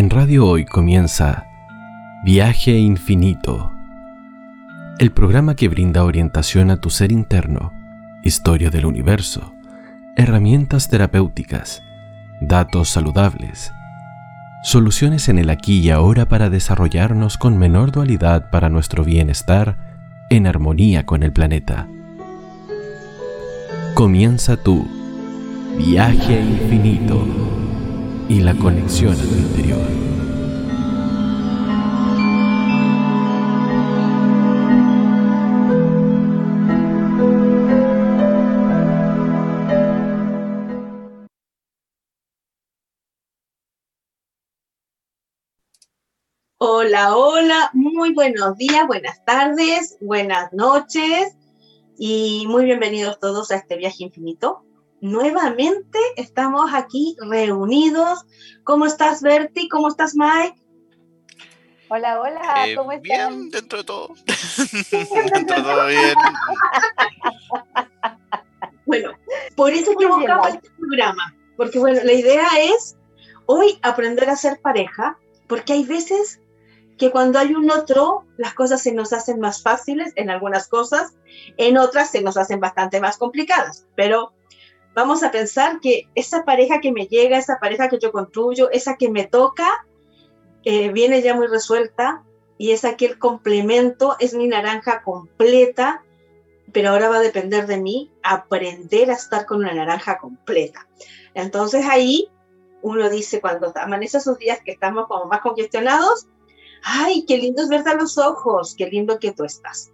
En Radio Hoy comienza Viaje Infinito, el programa que brinda orientación a tu ser interno, historia del universo, herramientas terapéuticas, datos saludables, soluciones en el aquí y ahora para desarrollarnos con menor dualidad para nuestro bienestar en armonía con el planeta. Comienza tu viaje infinito y la conexión a tu interior. Hola, hola, muy buenos días, buenas tardes, buenas noches y muy bienvenidos todos a este viaje infinito nuevamente estamos aquí reunidos. ¿Cómo estás, Berti? ¿Cómo estás, Mike? Hola, hola, eh, ¿cómo estás? Bien, dentro de todo. dentro de todo bien. bueno, por eso buscamos este programa, porque bueno, la idea es hoy aprender a ser pareja, porque hay veces que cuando hay un otro, las cosas se nos hacen más fáciles en algunas cosas, en otras se nos hacen bastante más complicadas, pero vamos a pensar que esa pareja que me llega, esa pareja que yo construyo, esa que me toca, eh, viene ya muy resuelta y es aquel complemento, es mi naranja completa, pero ahora va a depender de mí aprender a estar con una naranja completa. Entonces ahí uno dice, cuando amanece esos días que estamos como más congestionados, ay, qué lindo es verte a los ojos, qué lindo que tú estás.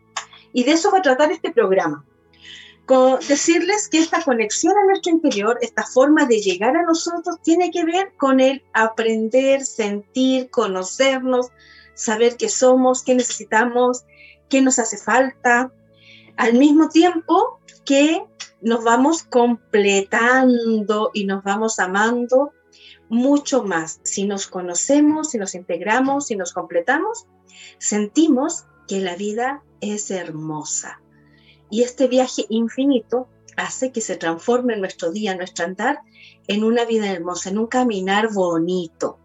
Y de eso va a tratar este programa decirles que esta conexión a nuestro interior, esta forma de llegar a nosotros, tiene que ver con el aprender, sentir, conocernos, saber qué somos, qué necesitamos, qué nos hace falta, al mismo tiempo que nos vamos completando y nos vamos amando mucho más. Si nos conocemos, si nos integramos, si nos completamos, sentimos que la vida es hermosa y este viaje infinito hace que se transforme nuestro día, nuestro andar, en una vida hermosa, en un caminar bonito.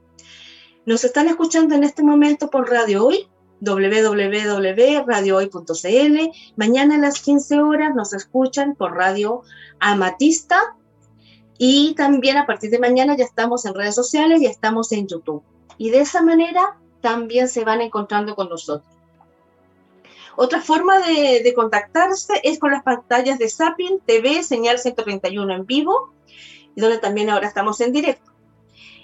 Nos están escuchando en este momento por Radio Hoy, www.radiohoy.cl. Mañana a las 15 horas nos escuchan por Radio Amatista. Y también a partir de mañana ya estamos en redes sociales y estamos en YouTube. Y de esa manera también se van encontrando con nosotros. Otra forma de, contactarse es con las pantallas de Sapien TV, señal 131 en vivo, donde también ahora estamos en directo.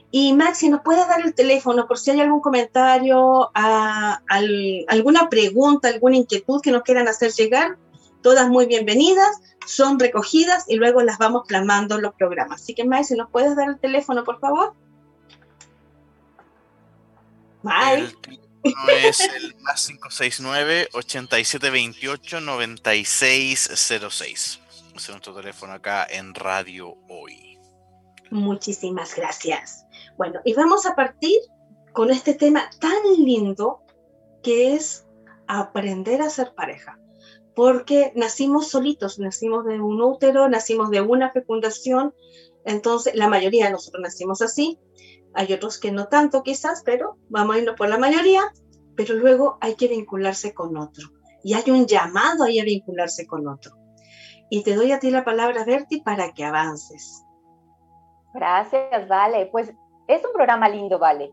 Y Max, si nos puedes dar el teléfono por si hay algún comentario, alguna pregunta, alguna inquietud que nos quieran hacer llegar, todas muy bienvenidas, son recogidas y luego las vamos plasmando en los programas. Así que Max, si nos puedes dar el teléfono, por favor. Mike es el más 569-8728-9606. Es nuestro teléfono acá en Radio Hoy. Muchísimas gracias. Bueno, y vamos a partir con este tema tan lindo que es aprender a ser pareja. Porque nacimos solitos, nacimos de un útero, nacimos de una fecundación, entonces la mayoría de nosotros nacimos así, hay otros que no tanto quizás, pero vamos a irnos por la mayoría. Pero luego hay que vincularse con otro. Y hay un llamado ahí a vincularse con otro. Y te doy a ti la palabra, Berti, para que avances. Gracias, Vale. Pues es un programa lindo, Vale.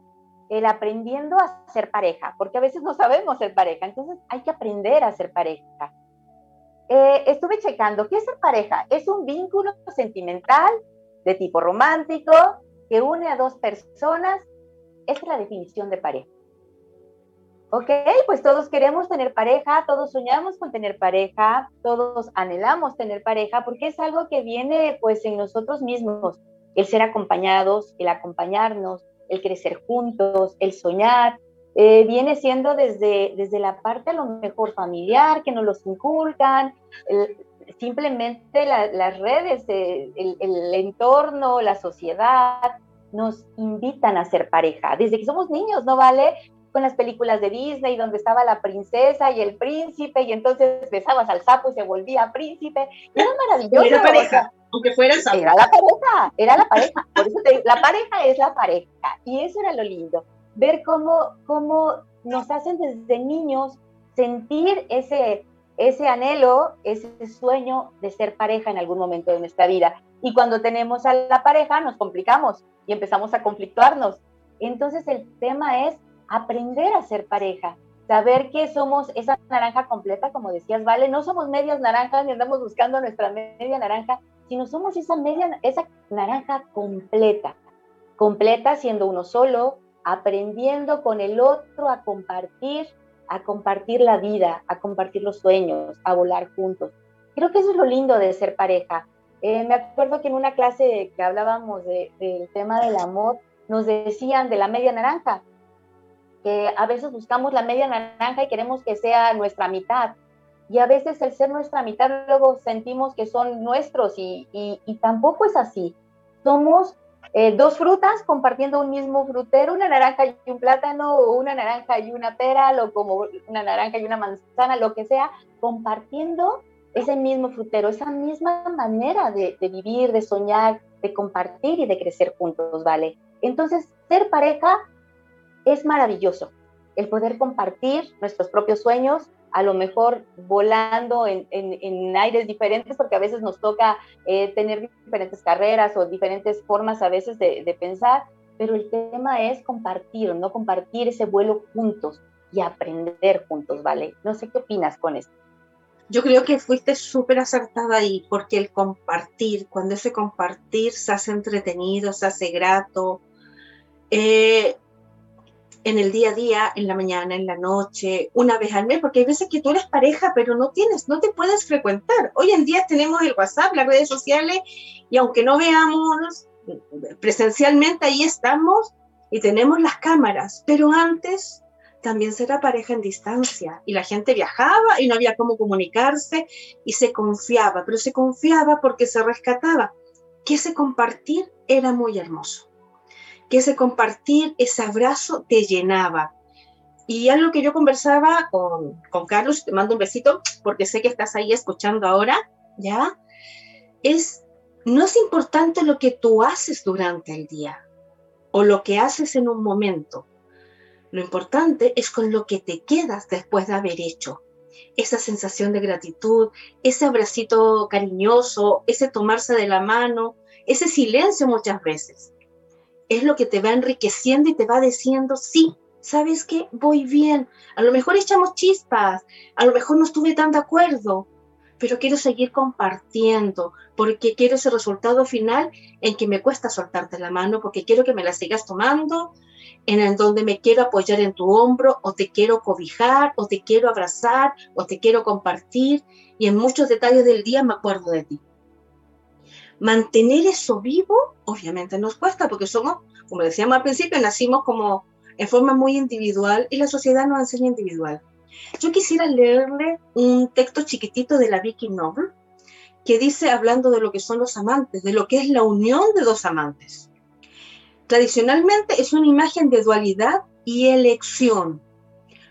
El aprendiendo a ser pareja, porque a veces no sabemos ser pareja, entonces hay que aprender a ser pareja. Eh, estuve checando, ¿qué es ser pareja? Es un vínculo sentimental de tipo romántico que une a dos personas. Es la definición de pareja. Ok, pues todos queremos tener pareja, todos soñamos con tener pareja, todos anhelamos tener pareja, porque es algo que viene pues en nosotros mismos, el ser acompañados, el acompañarnos, el crecer juntos, el soñar, eh, viene siendo desde, desde la parte a lo mejor familiar, que nos los inculcan, simplemente las redes, el, el entorno, la sociedad, nos invitan a ser pareja. Desde que somos niños, ¿no vale? Con las películas de Disney donde estaba la princesa y el príncipe y entonces besabas al sapo y se volvía príncipe. Era maravilloso. Era pareja, aunque fuera sapo. Era la pareja, era la pareja. Por eso la pareja es la pareja. Y eso era lo lindo. ver cómo, cómo nos hacen desde niños sentir ese, ese anhelo, ese sueño de ser pareja en algún momento de nuestra vida. Y cuando tenemos a la pareja nos complicamos y empezamos a conflictuarnos. Entonces el tema es aprender a ser pareja, saber que somos esa naranja completa, como decías, Vale, no somos medias naranjas ni andamos buscando nuestra media naranja, sino somos esa media, esa naranja completa, completa siendo uno solo, aprendiendo con el otro a compartir, a compartir la vida, a compartir los sueños, a volar juntos. Creo que eso es lo lindo de ser pareja. Eh, me acuerdo que en una clase que hablábamos del tema del amor, nos decían de la media naranja, que a veces buscamos la media naranja y queremos que sea nuestra mitad. Y a veces el ser nuestra mitad luego sentimos que son nuestros y, y, tampoco es así. Somos eh, dos frutas compartiendo un mismo frutero, una naranja y un plátano, una naranja y una pera, o como una naranja y una manzana, lo que sea, compartiendo ese mismo frutero, esa misma manera de, de vivir, de soñar, de compartir y de crecer juntos, ¿vale? Entonces, ser pareja es maravilloso. El poder compartir nuestros propios sueños, a lo mejor volando en, aires diferentes, porque a veces nos toca eh, tener diferentes carreras o diferentes formas a veces de, pensar, pero el tema es compartir, no compartir ese vuelo juntos y aprender juntos, ¿vale? No sé qué opinas con esto. Yo creo que fuiste súper acertada ahí, porque el compartir, cuando ese compartir se hace entretenido, se hace grato, eh, en el día a día, en la mañana, en la noche, una vez al mes, porque hay veces que tú eres pareja, pero no tienes, no te puedes frecuentar. Hoy en día tenemos el WhatsApp, las redes sociales, y aunque no veamos presencialmente, ahí estamos y tenemos las cámaras, pero antes también se era pareja en distancia y la gente viajaba y no había cómo comunicarse y se confiaba, pero se confiaba porque se rescataba, que ese compartir era muy hermoso que ese compartir, ese abrazo te llenaba. Y algo que yo conversaba con, Carlos, te mando un besito porque sé que estás ahí escuchando ahora, ¿ya? Es, no es importante lo que tú haces durante el día o lo que haces en un momento. Lo importante es con lo que te quedas después de haber hecho. Esa sensación de gratitud, ese abracito cariñoso, ese tomarse de la mano, ese silencio muchas veces es lo que te va enriqueciendo y te va diciendo, sí, ¿sabes qué? Voy bien. A lo mejor echamos chispas, a lo mejor no estuve tan de acuerdo, pero quiero seguir compartiendo porque quiero ese resultado final en que me cuesta soltarte la mano, porque quiero que me la sigas tomando, en el donde me quiero apoyar en tu hombro, o te quiero cobijar, o te quiero abrazar, o te quiero compartir, y en muchos detalles del día me acuerdo de ti. Mantener eso vivo, obviamente nos cuesta, porque somos, como decíamos al principio, nacimos como en forma muy individual y la sociedad nos enseña individual. Yo quisiera leerle un texto chiquitito de la Vicky Noble que dice, hablando de lo que son los amantes, de lo que es la unión de dos amantes. Tradicionalmente es una imagen de dualidad y elección.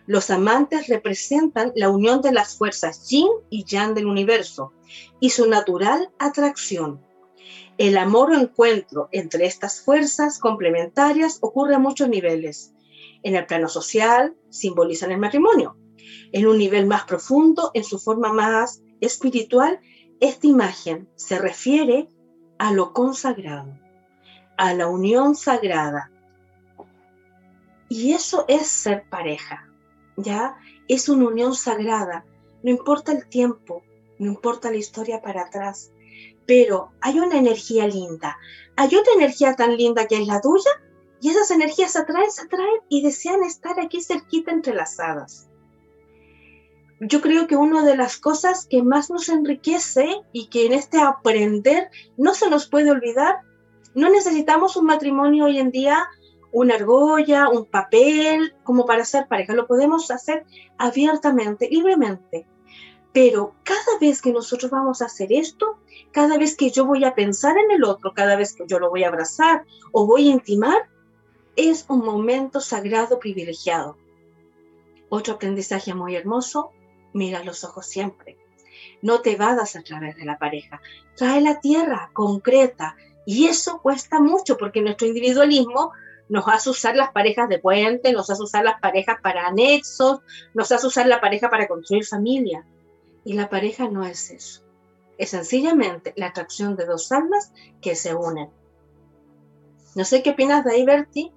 Los amantes representan la unión de las fuerzas yin y yang del universo y su natural atracción. El amor o encuentro entre estas fuerzas complementarias ocurre a muchos niveles. En el plano social, simbolizan el matrimonio. En un nivel más profundo, en su forma más espiritual, esta imagen se refiere a lo consagrado, a la unión sagrada. Y eso es ser pareja, ¿ya? Es una unión sagrada. No importa el tiempo, no importa la historia para atrás, pero hay una energía linda, hay otra energía tan linda que es la tuya, y esas energías se atraen, se atraen y desean estar aquí cerquita entrelazadas. Yo creo que una de las cosas que más nos enriquece y que en este aprender no se nos puede olvidar, no necesitamos un matrimonio hoy en día, una argolla, un papel, como para ser pareja, lo podemos hacer abiertamente, libremente. Pero cada vez que nosotros vamos a hacer esto, cada vez que yo voy a pensar en el otro, cada vez que yo lo voy a abrazar o voy a intimar, es un momento sagrado privilegiado. Otro aprendizaje muy hermoso, mira los ojos siempre. No te vadas a través de la pareja. Trae la tierra concreta. Y eso cuesta mucho porque nuestro individualismo nos hace usar las parejas de puente, nos hace usar las parejas para anexos, nos hace usar la pareja para construir familia. Y la pareja no es eso. Es sencillamente la atracción de dos almas que se unen. No sé qué opinas de ahí, Bertie.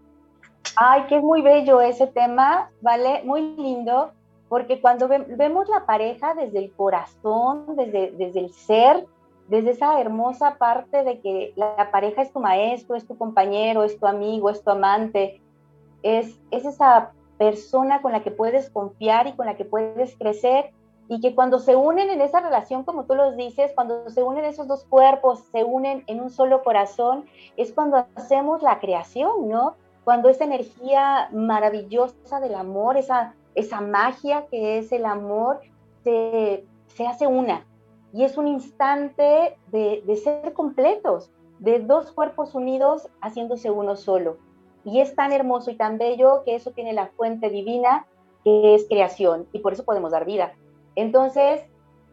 Ay, que es muy bello ese tema, ¿vale? Muy lindo, porque cuando vemos la pareja desde el corazón, desde, desde el ser, desde esa hermosa parte de que la, pareja es tu maestro, es tu compañero, es tu amigo, es tu amante, es, es esa persona con la que puedes confiar y con la que puedes crecer y que cuando se unen en esa relación, como tú los dices, cuando se unen esos dos cuerpos, se unen en un solo corazón, es cuando hacemos la creación, ¿no? Cuando esa energía maravillosa del amor, esa, esa magia que es el amor, se, se hace una. Y es un instante de, de ser completos, de dos cuerpos unidos haciéndose uno solo. Y es tan hermoso y tan bello que eso tiene la fuente divina que es creación y por eso podemos dar vida. Entonces,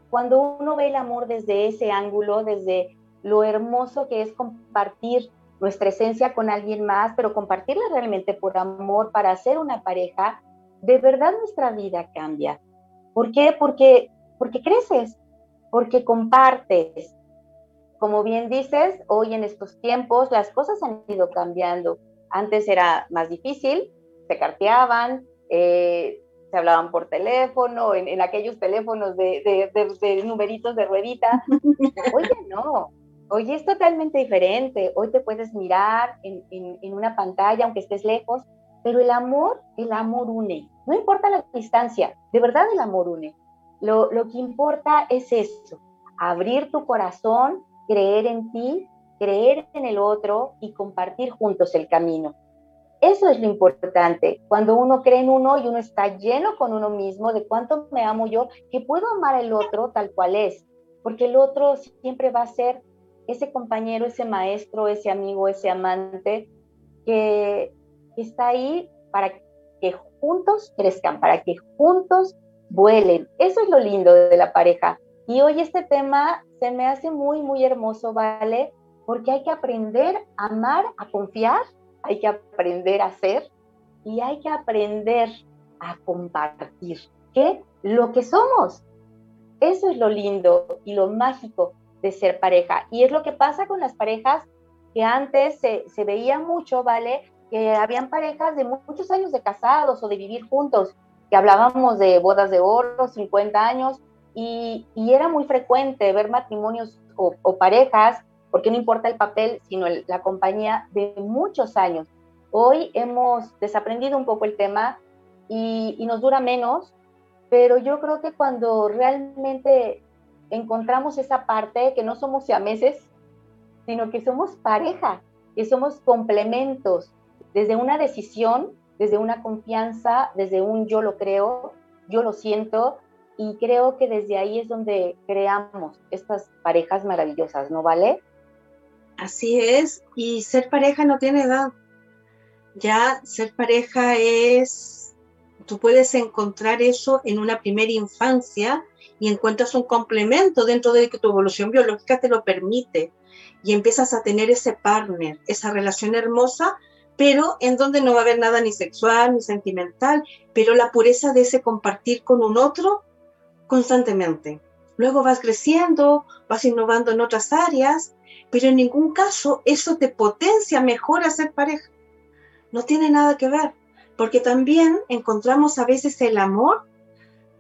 cuando uno ve el amor desde ese ángulo, desde lo hermoso que es compartir nuestra esencia con alguien más, pero compartirla realmente por amor, para hacer una pareja, de verdad nuestra vida cambia. ¿Por qué? Porque, porque creces, porque compartes. Como bien dices, hoy en estos tiempos las cosas han ido cambiando. Antes era más difícil, se carteaban, eh, se hablaban por teléfono, en, aquellos teléfonos de, de, numeritos de ruedita. Oye, no, hoy es totalmente diferente. Hoy te puedes mirar en, en, una pantalla, aunque estés lejos, pero el amor, el amor une. No importa la distancia, de verdad el amor une. Lo, lo que importa es eso, abrir tu corazón, creer en ti, creer en el otro y compartir juntos el camino. Eso es lo importante. Cuando uno cree en uno y uno está lleno con uno mismo de cuánto me amo yo, que puedo amar al otro tal cual es, porque el otro siempre va a ser ese compañero, ese maestro, ese amigo, ese amante que, está ahí para que juntos crezcan, para que juntos vuelen. Eso es lo lindo de la pareja. Y hoy este tema se me hace muy, muy hermoso, ¿vale? Porque hay que aprender a amar, a confiar hay que aprender a hacer y hay que aprender a compartir, ¿qué? Lo que somos. Eso es lo lindo y lo mágico de ser pareja. Y es lo que pasa con las parejas que antes se, se veía mucho, ¿vale? Que habían parejas de muchos años de casados o de vivir juntos, que hablábamos de bodas de oro, 50 años, y, era muy frecuente ver matrimonios o parejas porque no importa el papel, sino la compañía de muchos años. Hoy hemos desaprendido un poco el tema y, nos dura menos, pero yo creo que cuando realmente encontramos esa parte, que no somos siameses, sino que somos pareja, que somos complementos, desde una decisión, desde una confianza, desde un yo lo creo, yo lo siento, y creo que desde ahí es donde creamos estas parejas maravillosas, ¿no vale? Así es, y ser pareja no tiene edad. Ya ser pareja es, tú puedes encontrar eso en una primera infancia y encuentras un complemento dentro de que tu evolución biológica te lo permite y empiezas a tener ese partner, esa relación hermosa, pero en donde no va a haber nada ni sexual ni sentimental, pero la pureza de ese compartir con un otro constantemente. Luego vas creciendo, vas innovando en otras áreas pero en ningún caso eso te potencia mejor a ser pareja. No tiene nada que ver, porque también encontramos a veces el amor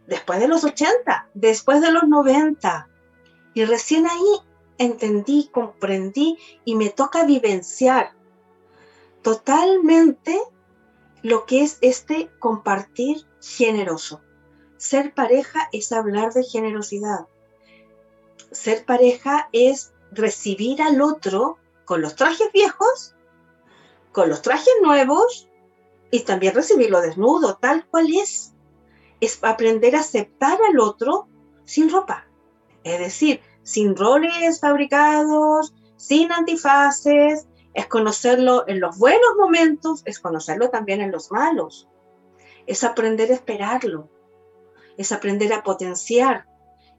después de los 80, después de los 90. Y recién ahí entendí, comprendí y me toca vivenciar totalmente lo que es este compartir generoso. Ser pareja es hablar de generosidad. Ser pareja es recibir al otro con los trajes viejos, con los trajes nuevos y también recibirlo desnudo, tal cual es. Es aprender a aceptar al otro sin ropa. Es decir, sin roles fabricados, sin antifaces, es conocerlo en los buenos momentos, es conocerlo también en los malos. Es aprender a esperarlo, es aprender a potenciar,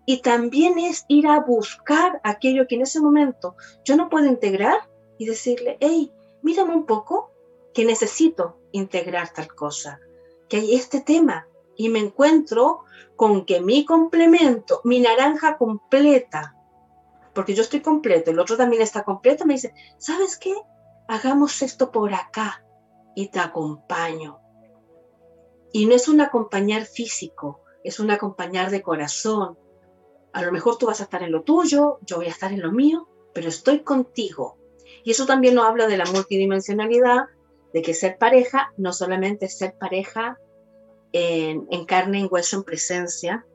y también es ir a buscar aquello que en ese momento yo no puedo integrar y decirle, hey, mírame un poco, que necesito integrar tal cosa, que hay este tema y me encuentro con que mi complemento, mi naranja completa, porque yo estoy completo, el otro también está completo, me dice, ¿sabes qué? Hagamos esto por acá y te acompaño. Y no es un acompañar físico, es un acompañar de corazón. A lo mejor tú vas a estar en lo tuyo, yo voy a estar en lo mío, pero estoy contigo. Y eso también nos habla de la multidimensionalidad, de que ser pareja no solamente es ser pareja en, en carne, en hueso, en presencia,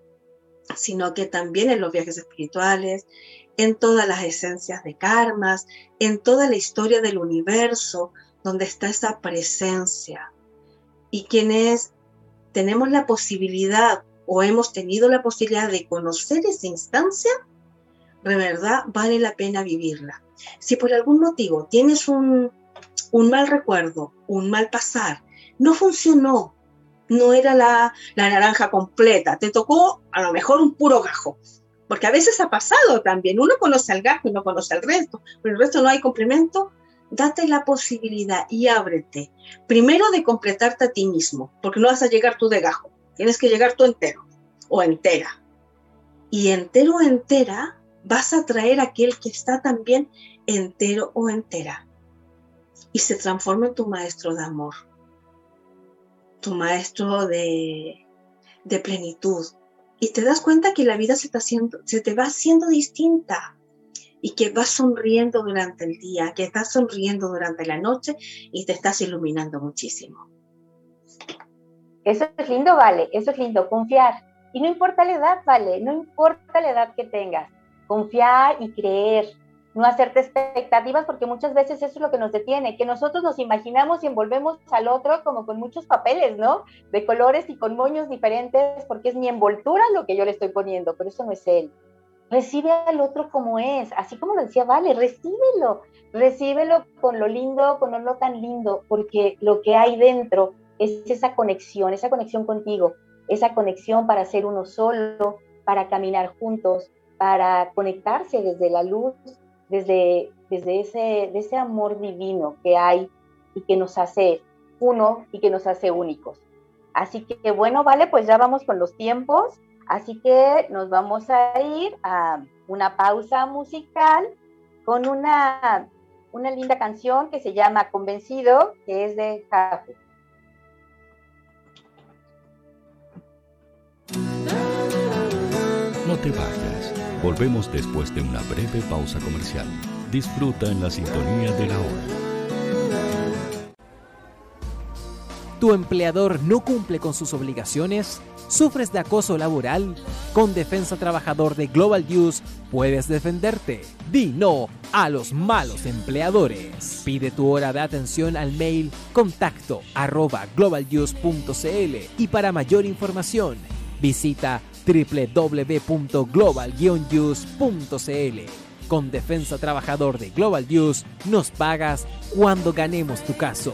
sino que también en los viajes espirituales, en todas las esencias de karmas, en toda la historia del universo, donde está esa presencia. Y quienes tenemos la posibilidad o hemos tenido la posibilidad de conocer esa instancia, de verdad vale la pena vivirla. Si por algún motivo tienes un, un mal recuerdo, un mal pasar, no funcionó, no era la, la naranja completa, te tocó a lo mejor un puro gajo, porque a veces ha pasado también, uno conoce al gajo y no conoce al resto, pero el resto no hay complemento, date la posibilidad y ábrete. Primero de completarte a ti mismo, porque no vas a llegar tú de gajo, tienes que llegar tú entero o entera. Y entero o entera vas a traer a aquel que está también entero o entera. Y se transforma en tu maestro de amor, tu maestro de, plenitud, y te das cuenta que la vida se, se te va haciendo distinta y que vas sonriendo durante el día, que estás sonriendo durante la noche y te estás iluminando muchísimo. Eso es lindo, vale, eso es lindo, confiar. Y no importa la edad, vale, no importa la edad que tengas, confiar y creer, no hacerte expectativas porque muchas veces eso es lo que nos detiene, que nosotros nos imaginamos y envolvemos al otro como con muchos papeles, ¿no? De colores y con moños diferentes porque es mi envoltura lo que yo le estoy poniendo, pero eso no es él. Recibe al otro como es, así como lo decía Vale, recíbelo, recíbelo con lo lindo, con lo tan lindo, porque lo que hay dentro es esa conexión, esa conexión contigo, esa conexión para ser uno solo, para caminar juntos, para conectarse desde la luz desde, desde ese, ese amor divino que hay y que nos hace uno y que nos hace únicos. Así que bueno, vale, pues ya vamos con los tiempos. Así que nos vamos a ir a una pausa musical con una, una linda canción que se llama Convencido, que es de Jafu. No te vayas. Volvemos después de una breve pausa comercial. Disfruta en la sintonía de la hora. ¿Tu empleador no cumple con sus obligaciones? ¿Sufres de acoso laboral? Con Defensa Trabajador de Global News puedes defenderte. Di no a los malos empleadores. Pide tu hora de atención al mail contacto arroba globalnews.cl y para mayor información visita www.global Con Defensa Trabajador de Global News nos pagas cuando ganemos tu caso.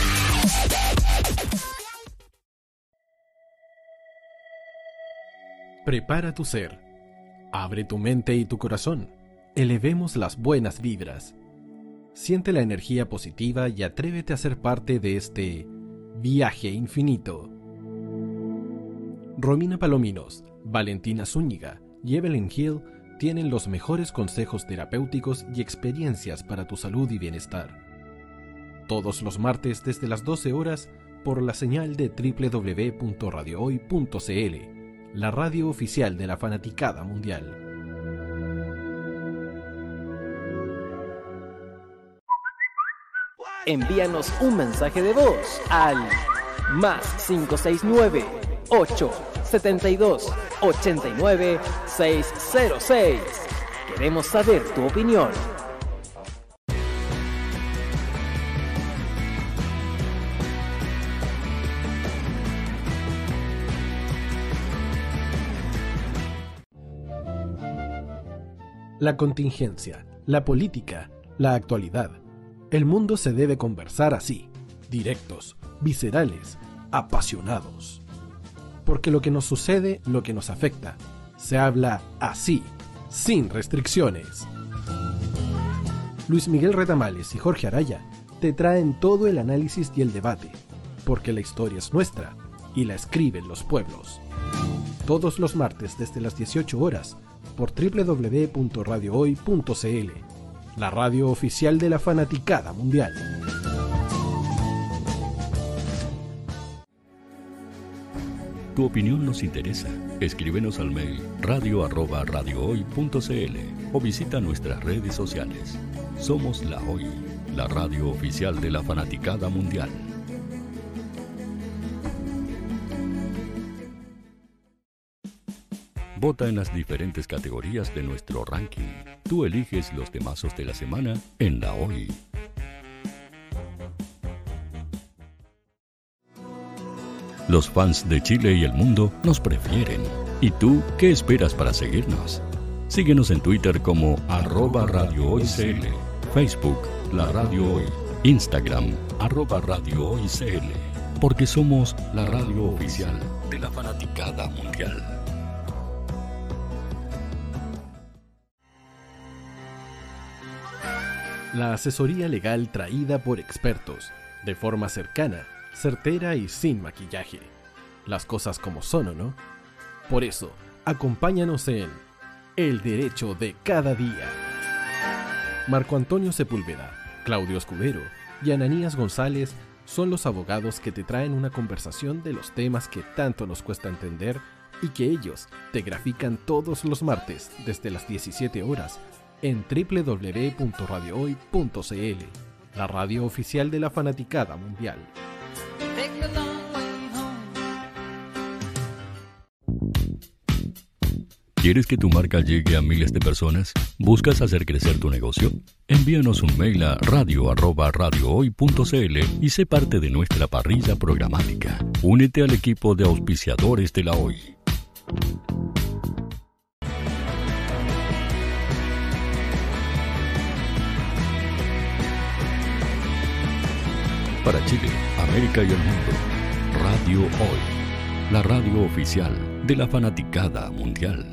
Prepara tu ser. Abre tu mente y tu corazón. Elevemos las buenas vibras. Siente la energía positiva y atrévete a ser parte de este viaje infinito. Romina Palominos, Valentina Zúñiga y Evelyn Hill tienen los mejores consejos terapéuticos y experiencias para tu salud y bienestar. Todos los martes desde las 12 horas por la señal de www.radiohoy.cl la radio oficial de la fanaticada mundial. Envíanos un mensaje de voz al más 569 872 89 606. Queremos saber tu opinión. La contingencia, la política, la actualidad. El mundo se debe conversar así, directos, viscerales, apasionados. Porque lo que nos sucede, lo que nos afecta, se habla así, sin restricciones. Luis Miguel Retamales y Jorge Araya te traen todo el análisis y el debate, porque la historia es nuestra y la escriben los pueblos. Todos los martes desde las 18 horas por www.radiohoy.cl, la radio oficial de la fanaticada mundial. Tu opinión nos interesa. Escríbenos al mail radio@radiohoy.cl o visita nuestras redes sociales. Somos La Hoy, la radio oficial de la fanaticada mundial. Vota en las diferentes categorías de nuestro ranking. Tú eliges los temazos de la semana en La Hoy. Los fans de Chile y el mundo nos prefieren. ¿Y tú qué esperas para seguirnos? Síguenos en Twitter como arroba Radio Facebook La Radio Hoy, Instagram arroba Radio porque somos la radio oficial de la fanaticada mundial. La asesoría legal traída por expertos, de forma cercana, certera y sin maquillaje. Las cosas como son, ¿o no? Por eso, acompáñanos en El Derecho de Cada Día. Marco Antonio Sepúlveda, Claudio Escudero y Ananías González son los abogados que te traen una conversación de los temas que tanto nos cuesta entender y que ellos te grafican todos los martes desde las 17 horas en www.radiohoy.cl, la radio oficial de la fanaticada mundial. ¿Quieres que tu marca llegue a miles de personas? ¿Buscas hacer crecer tu negocio? Envíanos un mail a radio@radiohoy.cl y sé parte de nuestra parrilla programática. Únete al equipo de auspiciadores de la Hoy. Para Chile, América y el mundo, Radio Hoy, la radio oficial de la fanaticada mundial.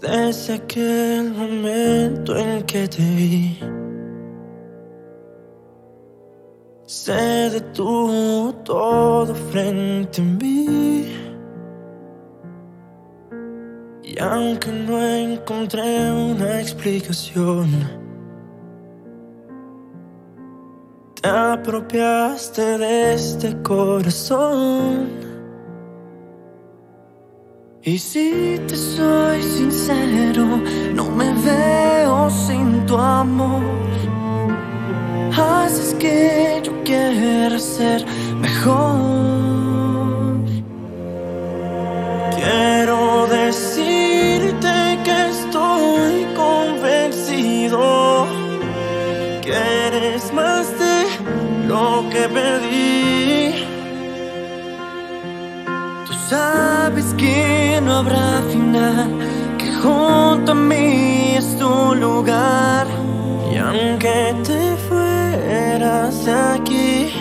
Desde aquel momento en que te vi, detuvo todo frente a mí. Y aunque no encontré una explicación, te apropiaste de este corazón. Y si te soy sincero, no me veo sin tu amor. Haces que yo quiera ser mejor. Quiero decirte que estoy convencido que eres más de lo que pedí. Tú sabes que no habrá final, que junto a mí es tu lugar. Y aunque te fueras de aquí,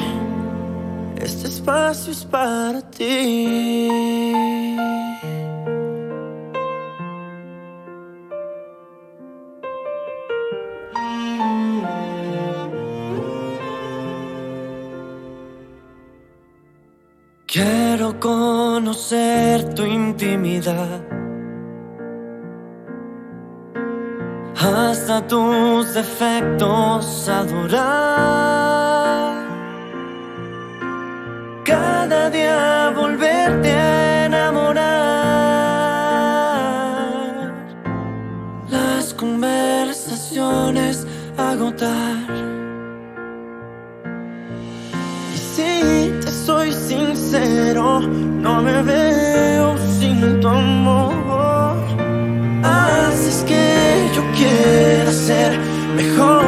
este espacio es para ti. Quiero conocer tu intimidad. Hasta tus defectos adorar. Cada día volverte a enamorar. Las conversaciones agotar. Y si te soy sincero, no me veo sin tu amor. Quiera ser mejor.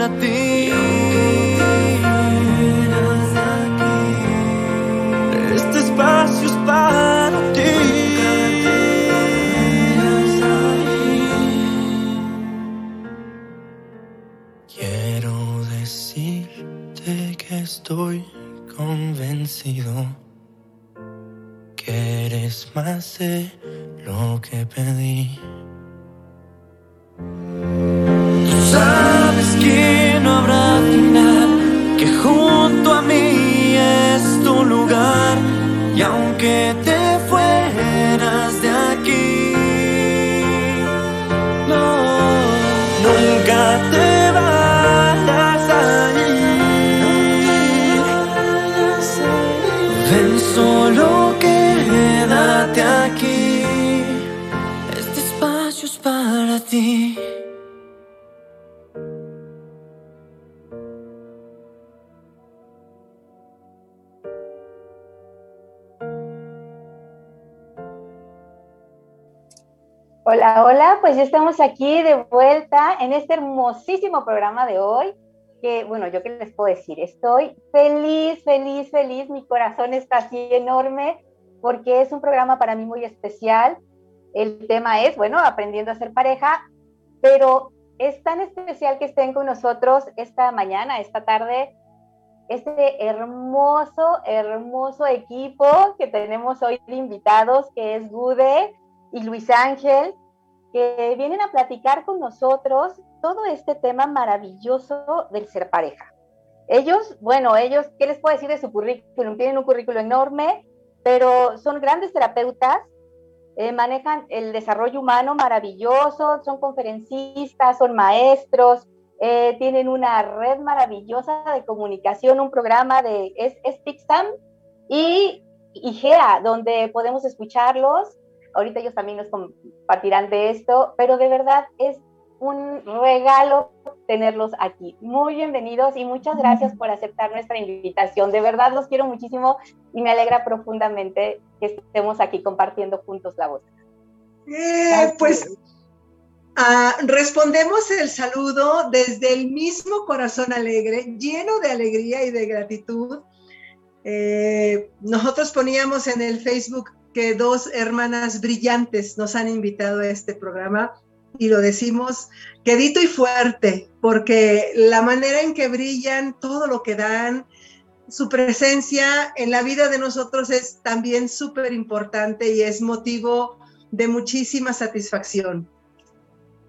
Es para pues ya estamos aquí de vuelta en este hermosísimo programa de hoy. Que bueno, yo qué les puedo decir, estoy feliz, feliz, feliz, mi corazón está así enorme porque es un programa para mí muy especial. El tema es, bueno, aprendiendo a ser pareja, pero es tan especial que estén con nosotros esta mañana, esta tarde, este hermoso, hermoso equipo que tenemos hoy de invitados, que es Gude y Luis Ángel, que vienen a platicar con nosotros todo este tema maravilloso del ser pareja. Ellos, bueno, ellos, ¿qué les puedo decir de su currículum? Tienen un currículum enorme, pero son grandes terapeutas, eh, manejan el desarrollo humano maravilloso, son conferencistas, son maestros, eh, tienen una red maravillosa de comunicación, un programa de, es, es Pixam y IGEA, donde podemos escucharlos. Ahorita ellos también nos compartirán de esto, pero de verdad es un regalo tenerlos aquí. Muy bienvenidos y muchas gracias por aceptar nuestra invitación. De verdad los quiero muchísimo y me alegra profundamente que estemos aquí compartiendo juntos la voz. Eh, pues ah, respondemos el saludo desde el mismo corazón alegre, lleno de alegría y de gratitud. Eh, nosotros poníamos en el Facebook que dos hermanas brillantes nos han invitado a este programa y lo decimos quedito y fuerte, porque la manera en que brillan, todo lo que dan, su presencia en la vida de nosotros es también súper importante y es motivo de muchísima satisfacción.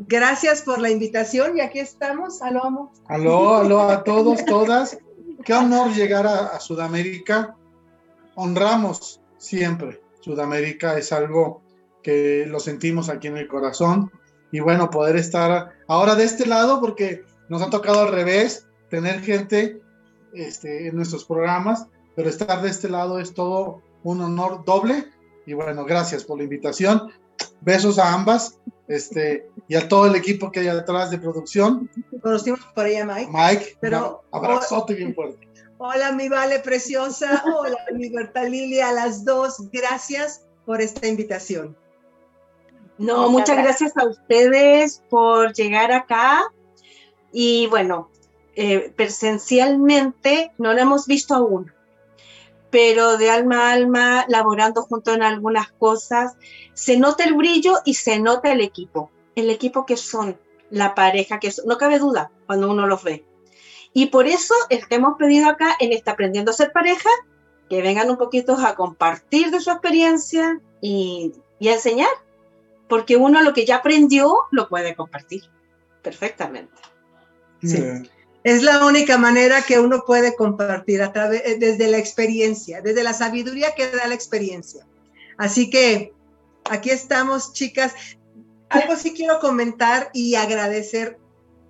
Gracias por la invitación y aquí estamos. Aló, amo. Aló, aló a todos, todas. Qué honor llegar a, a Sudamérica. Honramos siempre. Sudamérica es algo que lo sentimos aquí en el corazón y bueno, poder estar ahora de este lado porque nos ha tocado al revés, tener gente este, en nuestros programas, pero estar de este lado es todo un honor doble y bueno, gracias por la invitación. Besos a ambas este, y a todo el equipo que hay atrás de producción. Conocimos por ella Mike. Mike, Pero- un abrazote bien fuerte. Hola, mi Vale preciosa. Hola, mi Berta Lilia. A las dos, gracias por esta invitación. No, Muchas muchas gracias a ustedes por llegar acá. Y bueno, eh, presencialmente no lo hemos visto aún, pero de alma a alma, laborando junto en algunas cosas, se nota el brillo y se nota el equipo. el equipo que son, la pareja que son, no cabe duda cuando uno los ve. Y por eso es que hemos pedido acá en esta Aprendiendo a ser pareja que vengan un poquito a compartir de su experiencia y, y a enseñar, porque uno lo que ya aprendió lo puede compartir perfectamente. Sí. Es la única manera que uno puede compartir a través, eh, desde la experiencia, desde la sabiduría que da la experiencia. Así que aquí estamos, chicas. Algo sí quiero comentar y agradecer.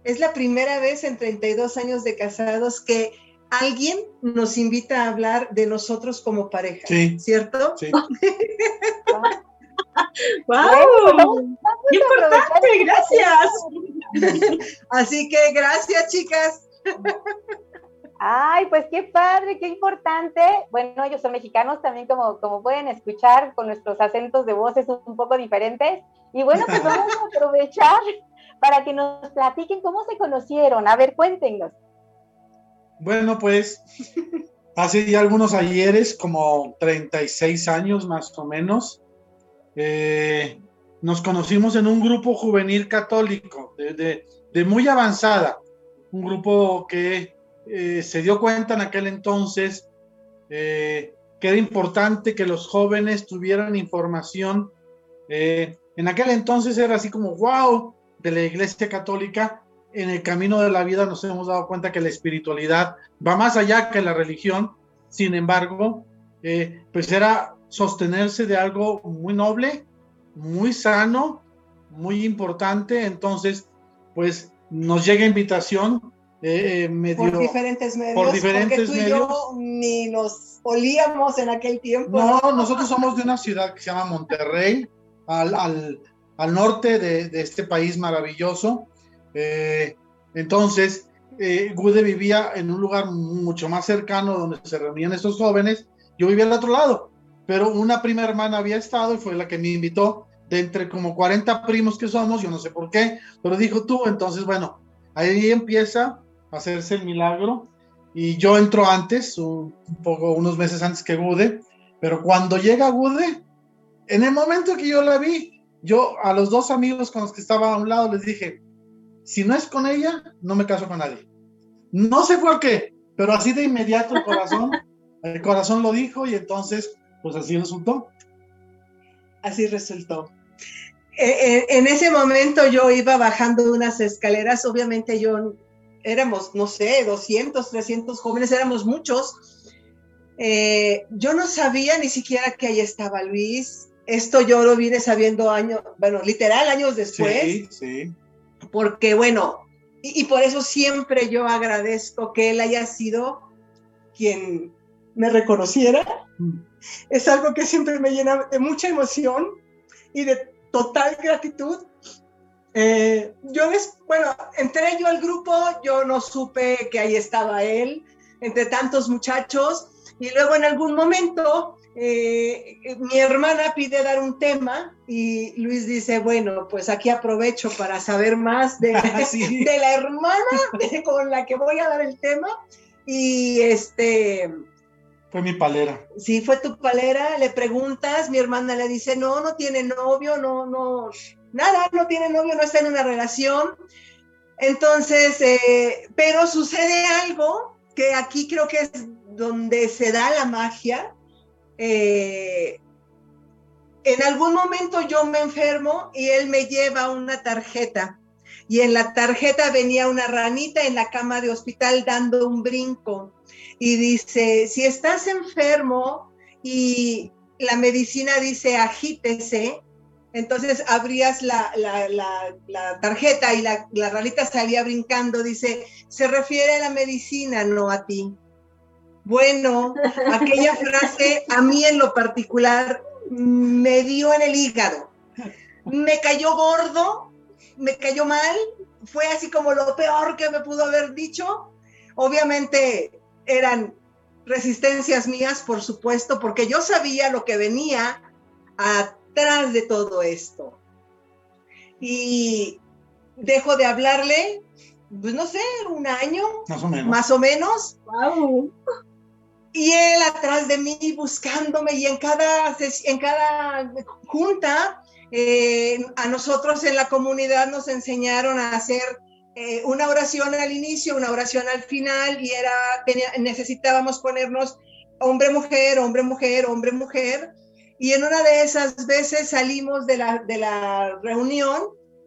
Es la primera vez en 32 años de casados que alguien nos invita a hablar de nosotros como pareja, Sí. ¿cierto? Sí. ¡Wow! ¡Qué importante! ¡Gracias! Así que gracias, chicas. Ay, pues qué padre, qué importante. Bueno, ellos son mexicanos también, como, como pueden escuchar, con nuestros acentos de voces un poco diferentes. Y bueno, pues vamos a aprovechar para que nos platiquen cómo se conocieron. A ver, cuéntenos. Bueno, pues hace ya algunos ayeres, como 36 años más o menos, eh, nos conocimos en un grupo juvenil católico de, muy avanzada, un grupo que eh, se dio cuenta en aquel entonces eh, que era importante que los jóvenes tuvieran información. Eh, en aquel entonces era así como, wow, de la Iglesia Católica. En el camino de la vida nos hemos dado cuenta que la espiritualidad va más allá que la religión. Sin embargo, eh, pues era sostenerse de algo muy noble, muy sano, muy importante. Entonces, pues nos llega invitación eh, eh, medio Por diferentes medios. por diferentes porque tú y yo ni nos olíamos en aquel tiempo. No, nosotros somos de una ciudad que se llama Monterrey, al, al- al norte de, este país maravilloso. Eh, entonces, eh, Gude vivía en un lugar mucho más cercano donde se reunían estos jóvenes. Yo vivía al otro lado, pero una prima hermana había estado y fue la que me invitó. De entre como 40 primos que somos, yo no sé por qué, pero dijo tú, entonces, bueno, ahí empieza a hacerse el milagro y yo entro antes, un poco, unos meses antes que Gude, pero cuando llega Gude, en el momento que yo la vi, yo a los dos amigos con los que estaba a un lado les dije, si no es con ella, no me caso con nadie. No sé por qué, pero así de inmediato el corazón, el corazón lo dijo y entonces, pues así resultó. Así resultó. Eh, eh, en ese momento yo iba bajando unas escaleras, obviamente yo éramos, no sé, 200, 300 jóvenes, éramos muchos. Eh, yo no sabía ni siquiera que ahí estaba Luis. Esto yo lo vine sabiendo años, bueno, literal años después, Sí, sí. porque bueno, y, y por eso siempre yo agradezco que él haya sido quien me reconociera. Es algo que siempre me llena de mucha emoción y de total gratitud. Eh, yo, des- bueno, entré yo al grupo, yo no supe que ahí estaba él, entre tantos muchachos, y luego en algún momento eh, mi hermana pide dar un tema y Luis dice, bueno, pues aquí aprovecho para saber más de, Sí. de la hermana de- con la que voy a dar el tema. Y este, Fue mi palera. si fue tu palera, le preguntas, mi hermana le dice, no, no tiene novio, no, no, nada, no tiene novio, no está en una relación. Entonces, eh, pero sucede algo que aquí creo que es donde se da la magia. Eh, en algún momento yo me enfermo y él me lleva una tarjeta y en la tarjeta venía una ranita en la cama de hospital dando un brinco y dice, si estás enfermo y la medicina dice agítese, entonces abrías la, la- tarjeta y la ranita salía brincando, dice, se refiere a la medicina, no a ti. Bueno, aquella frase a mí en lo particular me dio en el hígado. Me cayó gordo, me cayó mal, fue así como lo peor que me pudo haber dicho. Obviamente eran resistencias mías, por supuesto, porque yo sabía lo que venía atrás de todo esto. Y dejo de hablarle, pues no sé, un año, Más o menos. más o menos, ¡Wow! Y él atrás de mí buscándome y en cada, en cada junta Eh, a nosotros en la comunidad nos enseñaron a hacer eh, una oración al inicio, una oración al final y era, necesitábamos ponernos hombre, mujer, hombre, mujer, hombre, mujer. Y en una de esas veces salimos de la, de la reunión,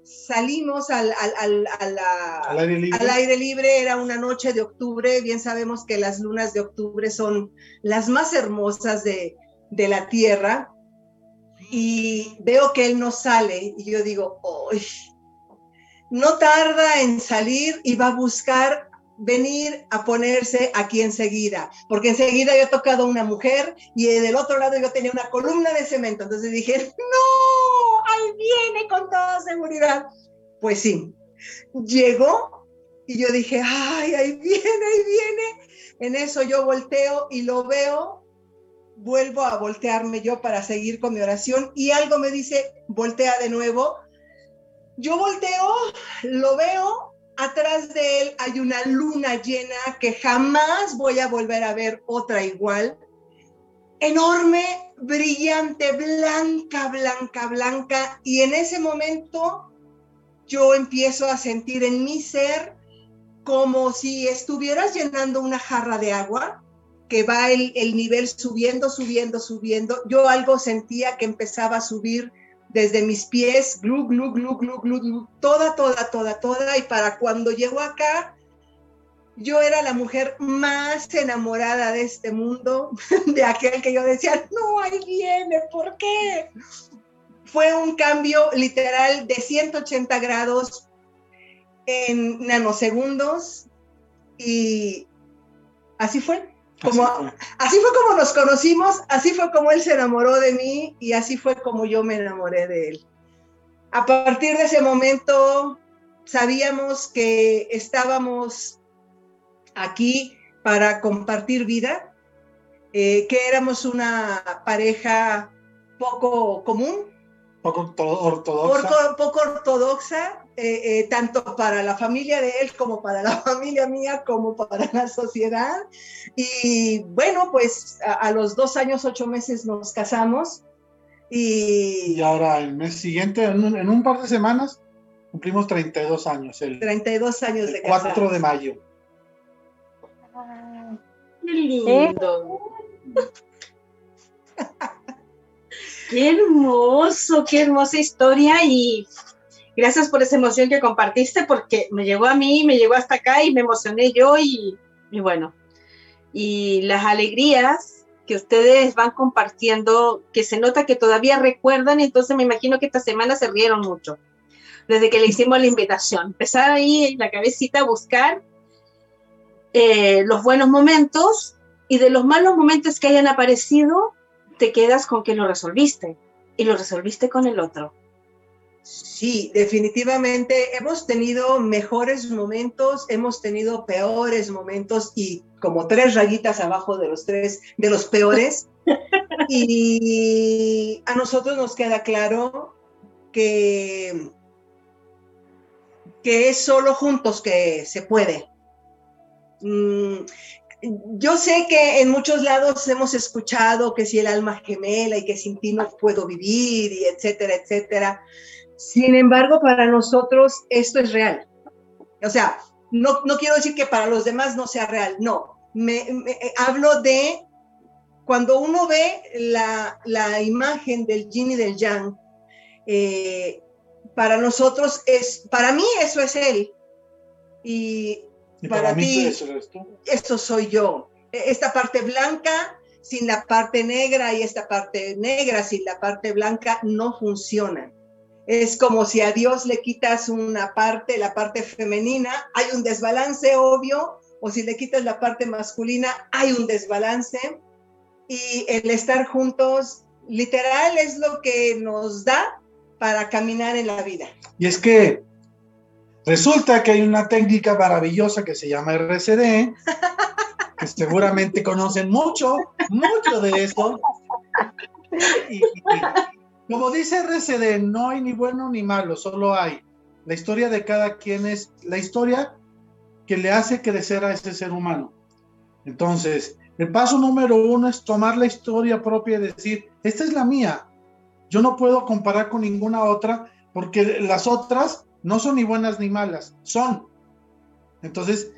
salimos al, al, al, aire libre. al, aire libre. Era una noche de octubre. Bien sabemos que las lunas de octubre son las más hermosas de, de la tierra. Y veo que él no sale y yo digo, ¡ay! no tarda en salir y va a buscar venir a ponerse aquí enseguida, porque enseguida yo he tocado a una mujer y del otro lado yo tenía una columna de cemento, entonces dije, no, ahí viene con toda seguridad. Pues sí, llegó y yo dije, ay, ahí viene, ahí viene. En eso yo volteo y lo veo, vuelvo a voltearme yo para seguir con mi oración y algo me dice, voltea de nuevo yo volteo, lo veo, atrás de él hay una luna llena que jamás voy a volver a ver otra igual. Enorme, brillante, blanca, blanca, blanca. Y en ese momento yo empiezo a sentir en mi ser como si estuvieras llenando una jarra de agua, que va el, el nivel subiendo, subiendo, subiendo. Yo algo sentía que empezaba a subir desde mis pies, glu, glu, glu, glu, glu, glu, toda, toda, toda, toda. Y para cuando llegó acá, yo era la mujer más enamorada de este mundo, de aquel que yo decía, no, ahí viene, ¿por qué? Fue un cambio literal de 180 grados en nanosegundos y así fue. Como, así fue como nos conocimos, así fue como él se enamoró de mí y así fue como yo me enamoré de él. A partir de ese momento sabíamos que estábamos aquí para compartir vida, eh, que éramos una pareja poco común, poco ortodoxa, poco ortodoxa eh, eh, tanto para la familia de él como para la familia mía, como para la sociedad. Y bueno, pues a, los dos años, ocho meses nos casamos. Y, y ahora el mes siguiente, en un, par de semanas, cumplimos 32 años. El, 32 años de 4 de mayo. Qué lindo. qué hermoso, qué hermosa historia y Gracias por esa emoción que compartiste porque me llegó a mí, me llegó hasta acá y me emocioné yo y, bueno, y las alegrías que ustedes van compartiendo, que se nota que todavía recuerdan, entonces me imagino que esta semana se rieron mucho, desde que le hicimos la invitación. Empezar ahí en la cabecita a buscar eh, los buenos momentos y de los malos momentos que hayan aparecido, te quedas con que lo resolviste y lo resolviste con el otro. Sí, definitivamente hemos tenido mejores momentos, hemos tenido peores momentos y como tres rayitas abajo de los tres, de los peores. y a nosotros nos queda claro que, que es solo juntos que se puede. Mm, yo sé que en muchos lados hemos escuchado que si el alma gemela y que sin ti no puedo vivir y etcétera, etcétera. Sin embargo, para nosotros esto es real. O sea, no, no quiero decir que para los demás no sea real, no. Me, eh, hablo de cuando uno ve la, la imagen del yin y del yang, eh, para nosotros es, para mí eso es él. Y, para, ti, esto soy yo. E, esta parte blanca sin la parte negra y esta parte negra sin la parte blanca no funcionan es como si a Dios le quitas una parte, la parte femenina, hay un desbalance obvio, o si le quitas la parte masculina, hay un desbalance. Y el estar juntos, literal, es lo que nos da para caminar en la vida. Y es que resulta que hay una técnica maravillosa que se llama RCD, que seguramente conocen mucho, mucho de eso. como dice RCD, no hay ni bueno ni malo, solo hay. La historia de cada quien es la historia que le hace crecer a ese ser humano. Entonces, el paso número uno es tomar la historia propia y decir, esta es la mía. yo no puedo comparar con ninguna otra porque las otras no son ni buenas ni malas, son. Entonces,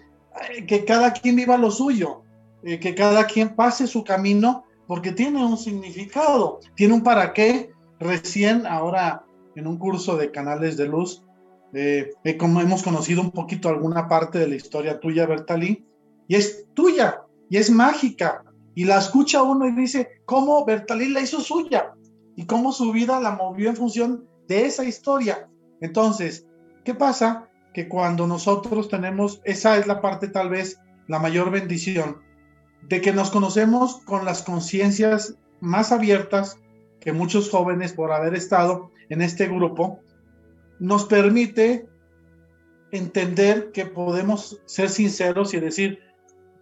eh, que cada quien viva lo suyo, eh, que cada quien pase su camino porque tiene un significado, tiene un para qué. Recién ahora en un curso de canales de luz, eh, como hemos conocido un poquito alguna parte de la historia tuya, Bertalí, y es tuya, y es mágica, y la escucha uno y dice, ¿cómo Bertalí la hizo suya? Y cómo su vida la movió en función de esa historia. Entonces, ¿qué pasa? Que cuando nosotros tenemos, esa es la parte tal vez la mayor bendición, de que nos conocemos con las conciencias más abiertas que muchos jóvenes por haber estado en este grupo, nos permite entender que podemos ser sinceros y decir,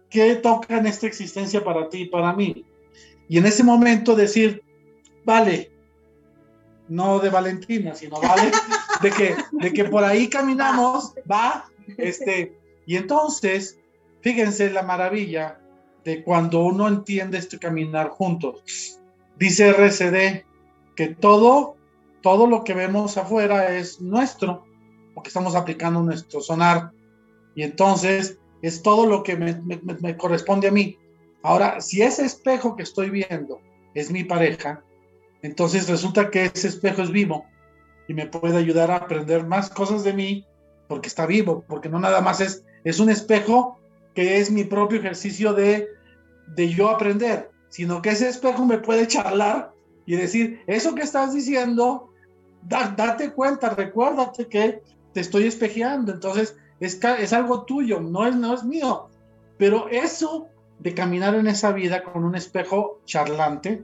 ¿qué toca en esta existencia para ti y para mí? Y en ese momento decir, vale, no de Valentina, sino vale, de que, de que por ahí caminamos, va, este, y entonces, fíjense la maravilla de cuando uno entiende este caminar juntos. Dice RCD que todo, todo lo que vemos afuera es nuestro, porque estamos aplicando nuestro sonar, y entonces es todo lo que me, me corresponde a mí. Ahora, si ese espejo que estoy viendo es mi pareja, entonces resulta que ese espejo es vivo y me puede ayudar a aprender más cosas de mí porque está vivo, porque no nada más es, es un espejo que es mi propio ejercicio de, de yo aprender, sino que ese espejo me puede charlar y decir, eso que estás diciendo, date cuenta, recuérdate que te estoy espejeando, entonces es, es algo tuyo, no es, no es mío, pero eso de caminar en esa vida con un espejo charlante,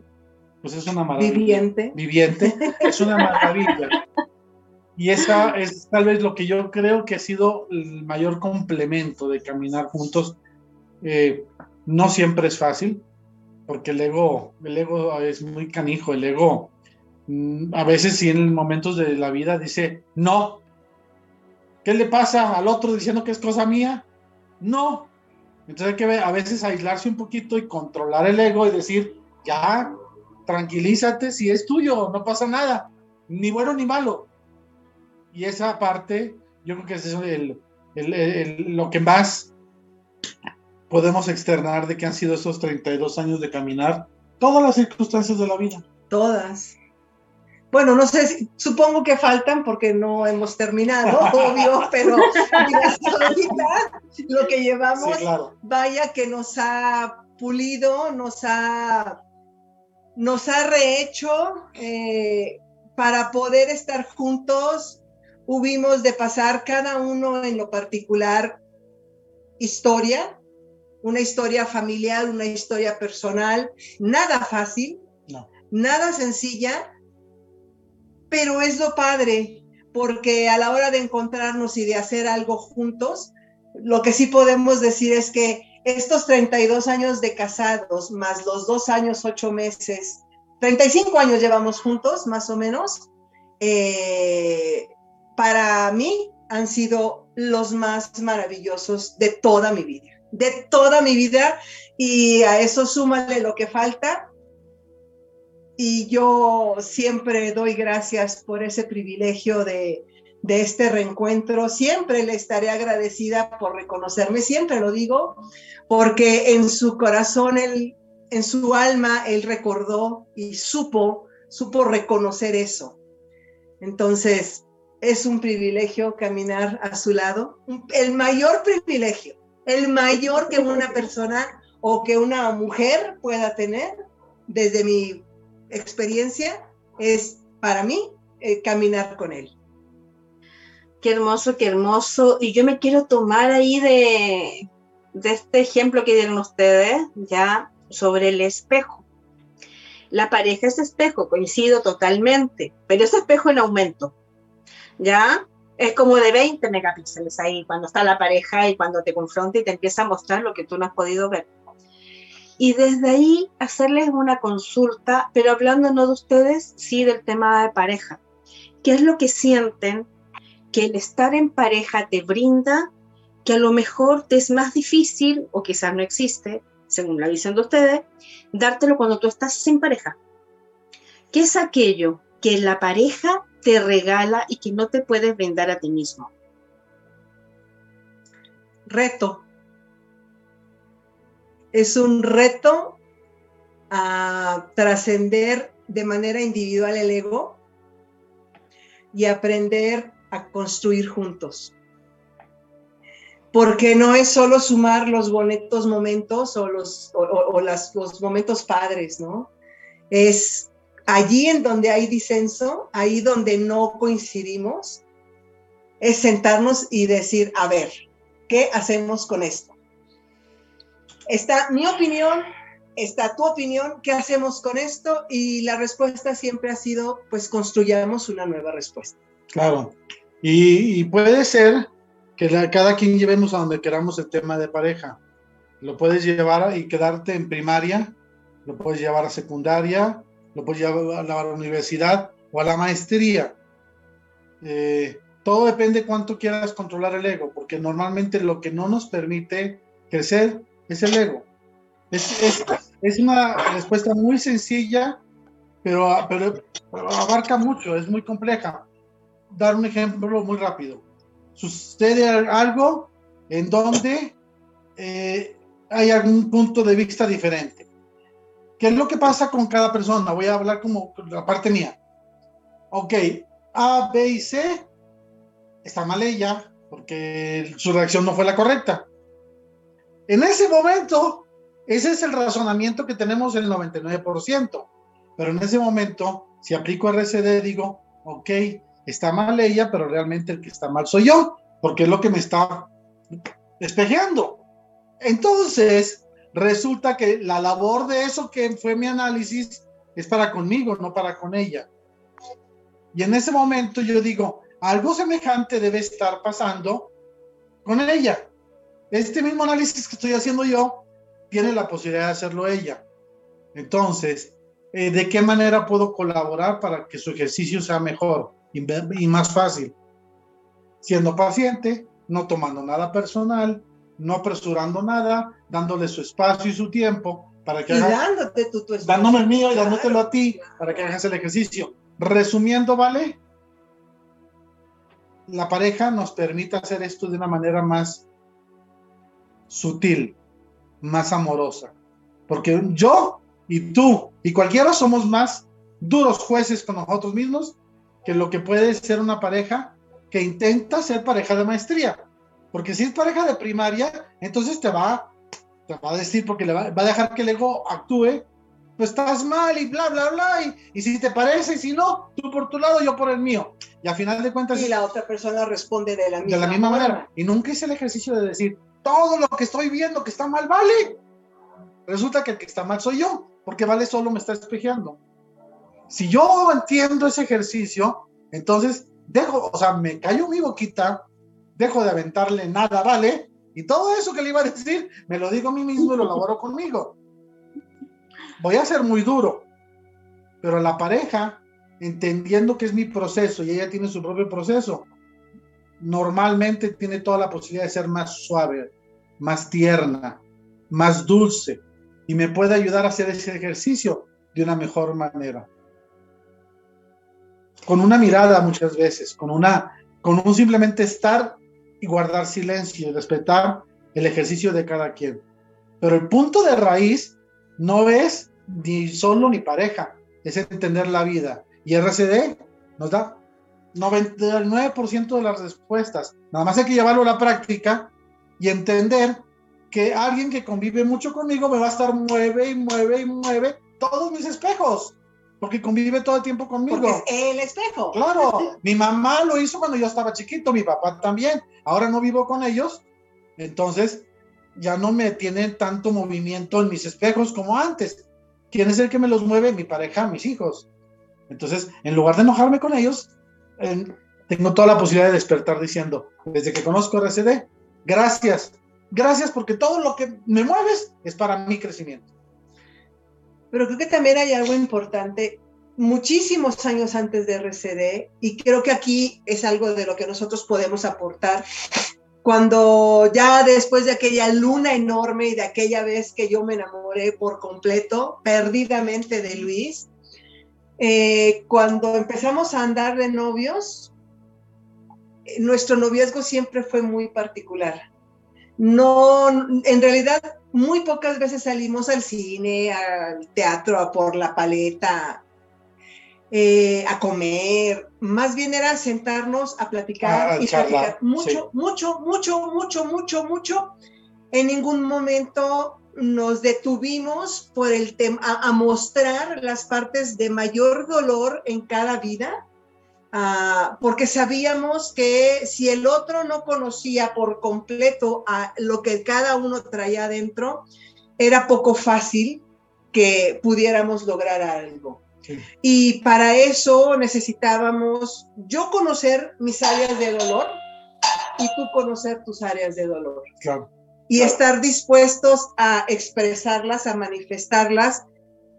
pues es una maravilla. Viviente. Viviente, es una maravilla. Y esa es tal vez lo que yo creo que ha sido el mayor complemento de caminar juntos. Eh, no siempre es fácil, porque el ego, el ego es muy canijo, el ego mm, a veces sí en momentos de la vida dice, no. ¿Qué le pasa al otro diciendo que es cosa mía? No. Entonces hay que a veces aislarse un poquito y controlar el ego y decir, ya, tranquilízate, si es tuyo, no pasa nada, ni bueno ni malo. Y esa parte, yo creo que es lo que más podemos externar de que han sido esos 32 años de caminar, todas las circunstancias de la vida. Todas. Bueno, no sé, supongo que faltan porque no hemos terminado, obvio, pero ahorita lo que llevamos, vaya que nos ha pulido, nos ha nos ha rehecho eh, para poder estar juntos. Hubimos de pasar cada uno en lo particular historia, una historia familiar, una historia personal, nada fácil, nada sencilla, pero es lo padre, porque a la hora de encontrarnos y de hacer algo juntos, lo que sí podemos decir es que estos 32 años de casados, más los dos años, ocho meses, 35 años llevamos juntos, más o menos, eh, para mí han sido los más maravillosos de toda mi vida, de toda mi vida, y a eso súmale lo que falta. Y yo siempre doy gracias por ese privilegio de, de este reencuentro. Siempre le estaré agradecida por reconocerme, siempre lo digo, porque en su corazón, en su alma, él recordó y supo, supo reconocer eso. Entonces, es un privilegio caminar a su lado, el mayor privilegio, el mayor que una persona o que una mujer pueda tener, desde mi experiencia, es para mí eh, caminar con él. Qué hermoso, qué hermoso. Y yo me quiero tomar ahí de, de este ejemplo que dieron ustedes, ya sobre el espejo. La pareja es espejo, coincido totalmente, pero ese espejo en aumento, ¿ya? Es como de 20 megapíxeles ahí, cuando está la pareja y cuando te confronta y te empieza a mostrar lo que tú no has podido ver. Y desde ahí hacerles una consulta, pero hablando no de ustedes, sí del tema de pareja. ¿Qué es lo que sienten que el estar en pareja te brinda, que a lo mejor te es más difícil o quizás no existe, según la visión de ustedes, dártelo cuando tú estás sin pareja. ¿Qué es aquello que la pareja te regala y que no te puedes brindar a ti mismo? Reto. Es un reto a trascender de manera individual el ego y aprender a construir juntos. Porque no es solo sumar los bonitos momentos o los, los momentos padres, ¿no? Es allí en donde hay disenso, ahí donde no coincidimos, es sentarnos y decir, a ver, ¿qué hacemos con esto? Está mi opinión, está tu opinión, ¿qué hacemos con esto? Y la respuesta siempre ha sido, pues construyamos una nueva respuesta. Claro. Y, puede ser que cada quien llevemos a donde queramos el tema de pareja. Lo puedes llevar y quedarte en primaria, lo puedes llevar a secundaria, lo puedes llevar a la universidad o a la maestría. Eh, todo depende cuánto quieras controlar el ego, porque normalmente lo que no nos permite crecer es el ego. Es, una respuesta muy sencilla, pero abarca mucho, es muy compleja dar un ejemplo muy rápido. Sucede algo en donde eh, hay algún punto de vista diferente. ¿Qué es lo que pasa con cada persona? Voy a hablar como la parte mía. Ok, A, B y C está mal ella porque su reacción no fue la correcta. En ese momento, ese es el razonamiento que tenemos el 99%. Pero en ese momento, si aplico RCD, digo, ok, está mal ella, pero realmente el que está mal soy yo, porque es lo que me está despejeando. Entonces, resulta que la labor de eso que fue mi análisis es para conmigo, no para con ella. Y en ese momento yo digo, algo semejante debe estar pasando con ella. Este mismo análisis que estoy haciendo yo tiene la posibilidad de hacerlo ella. Entonces, eh, ¿de qué manera puedo colaborar para que su ejercicio sea mejor? Y, más fácil. Siendo paciente, no tomando nada personal, no apresurando nada, dándole su espacio y su tiempo para que y dándote tu, tu dándome el mío y dándotelo a ti para que hagas el ejercicio. Resumiendo, ¿vale? La pareja nos permite hacer esto de una manera más sutil, más amorosa. Porque yo y tú y cualquiera somos más duros jueces con nosotros mismos que lo que puede ser una pareja que intenta ser pareja de maestría. Porque si es pareja de primaria, entonces te va, te va a decir, porque le va, a dejar que el ego actúe, pues estás mal y bla, bla, bla, y, y, si te parece, y si no, tú por tu lado, yo por el mío. Y al final de cuentas... Y la otra persona responde de la misma, de la misma manera. Y nunca es el ejercicio de decir, todo lo que estoy viendo que está mal, vale. Resulta que el que está mal soy yo, porque vale solo me está espejeando. Si yo entiendo ese ejercicio, entonces dejo, o sea, me callo mi boquita, dejo de aventarle nada, ¿vale? Y todo eso que le iba a decir, me lo digo a mí mismo y lo elaboro conmigo. Voy a ser muy duro, pero la pareja, entendiendo que es mi proceso y ella tiene su propio proceso, normalmente tiene toda la posibilidad de ser más suave, más tierna, más dulce y me puede ayudar a hacer ese ejercicio de una mejor manera con una mirada muchas veces, con, una, con un simplemente estar y guardar silencio y respetar el ejercicio de cada quien. Pero el punto de raíz no es ni solo ni pareja, es entender la vida. Y RCD nos da 99% de las respuestas. Nada más hay que llevarlo a la práctica y entender que alguien que convive mucho conmigo me va a estar mueve y mueve y mueve todos mis espejos porque convive todo el tiempo conmigo. Porque es el espejo. Claro, mi mamá lo hizo cuando yo estaba chiquito, mi papá también. Ahora no vivo con ellos, entonces ya no me tienen tanto movimiento en mis espejos como antes. ¿Quién es el que me los mueve? Mi pareja, mis hijos. Entonces, en lugar de enojarme con ellos, tengo toda la posibilidad de despertar diciendo, desde que conozco RCD, gracias, gracias porque todo lo que me mueves es para mi crecimiento. Pero creo que también hay algo importante, muchísimos años antes de RCD, y creo que aquí es algo de lo que nosotros podemos aportar. Cuando ya después de aquella luna enorme y de aquella vez que yo me enamoré por completo, perdidamente de Luis, eh, cuando empezamos a andar de novios, nuestro noviazgo siempre fue muy particular. No, en realidad, muy pocas veces salimos al cine, al teatro, a por la paleta, eh, a comer. Más bien era sentarnos a platicar Ah, y charlar, platicar mucho, sí. mucho, mucho, mucho, mucho, mucho. En ningún momento nos detuvimos por el tema a, a mostrar las partes de mayor dolor en cada vida Ah, porque sabíamos que si el otro no conocía por completo a lo que cada uno traía adentro, era poco fácil que pudiéramos lograr algo. Sí. Y para eso necesitábamos yo conocer mis áreas de dolor y tú conocer tus áreas de dolor. Claro. Y estar dispuestos a expresarlas, a manifestarlas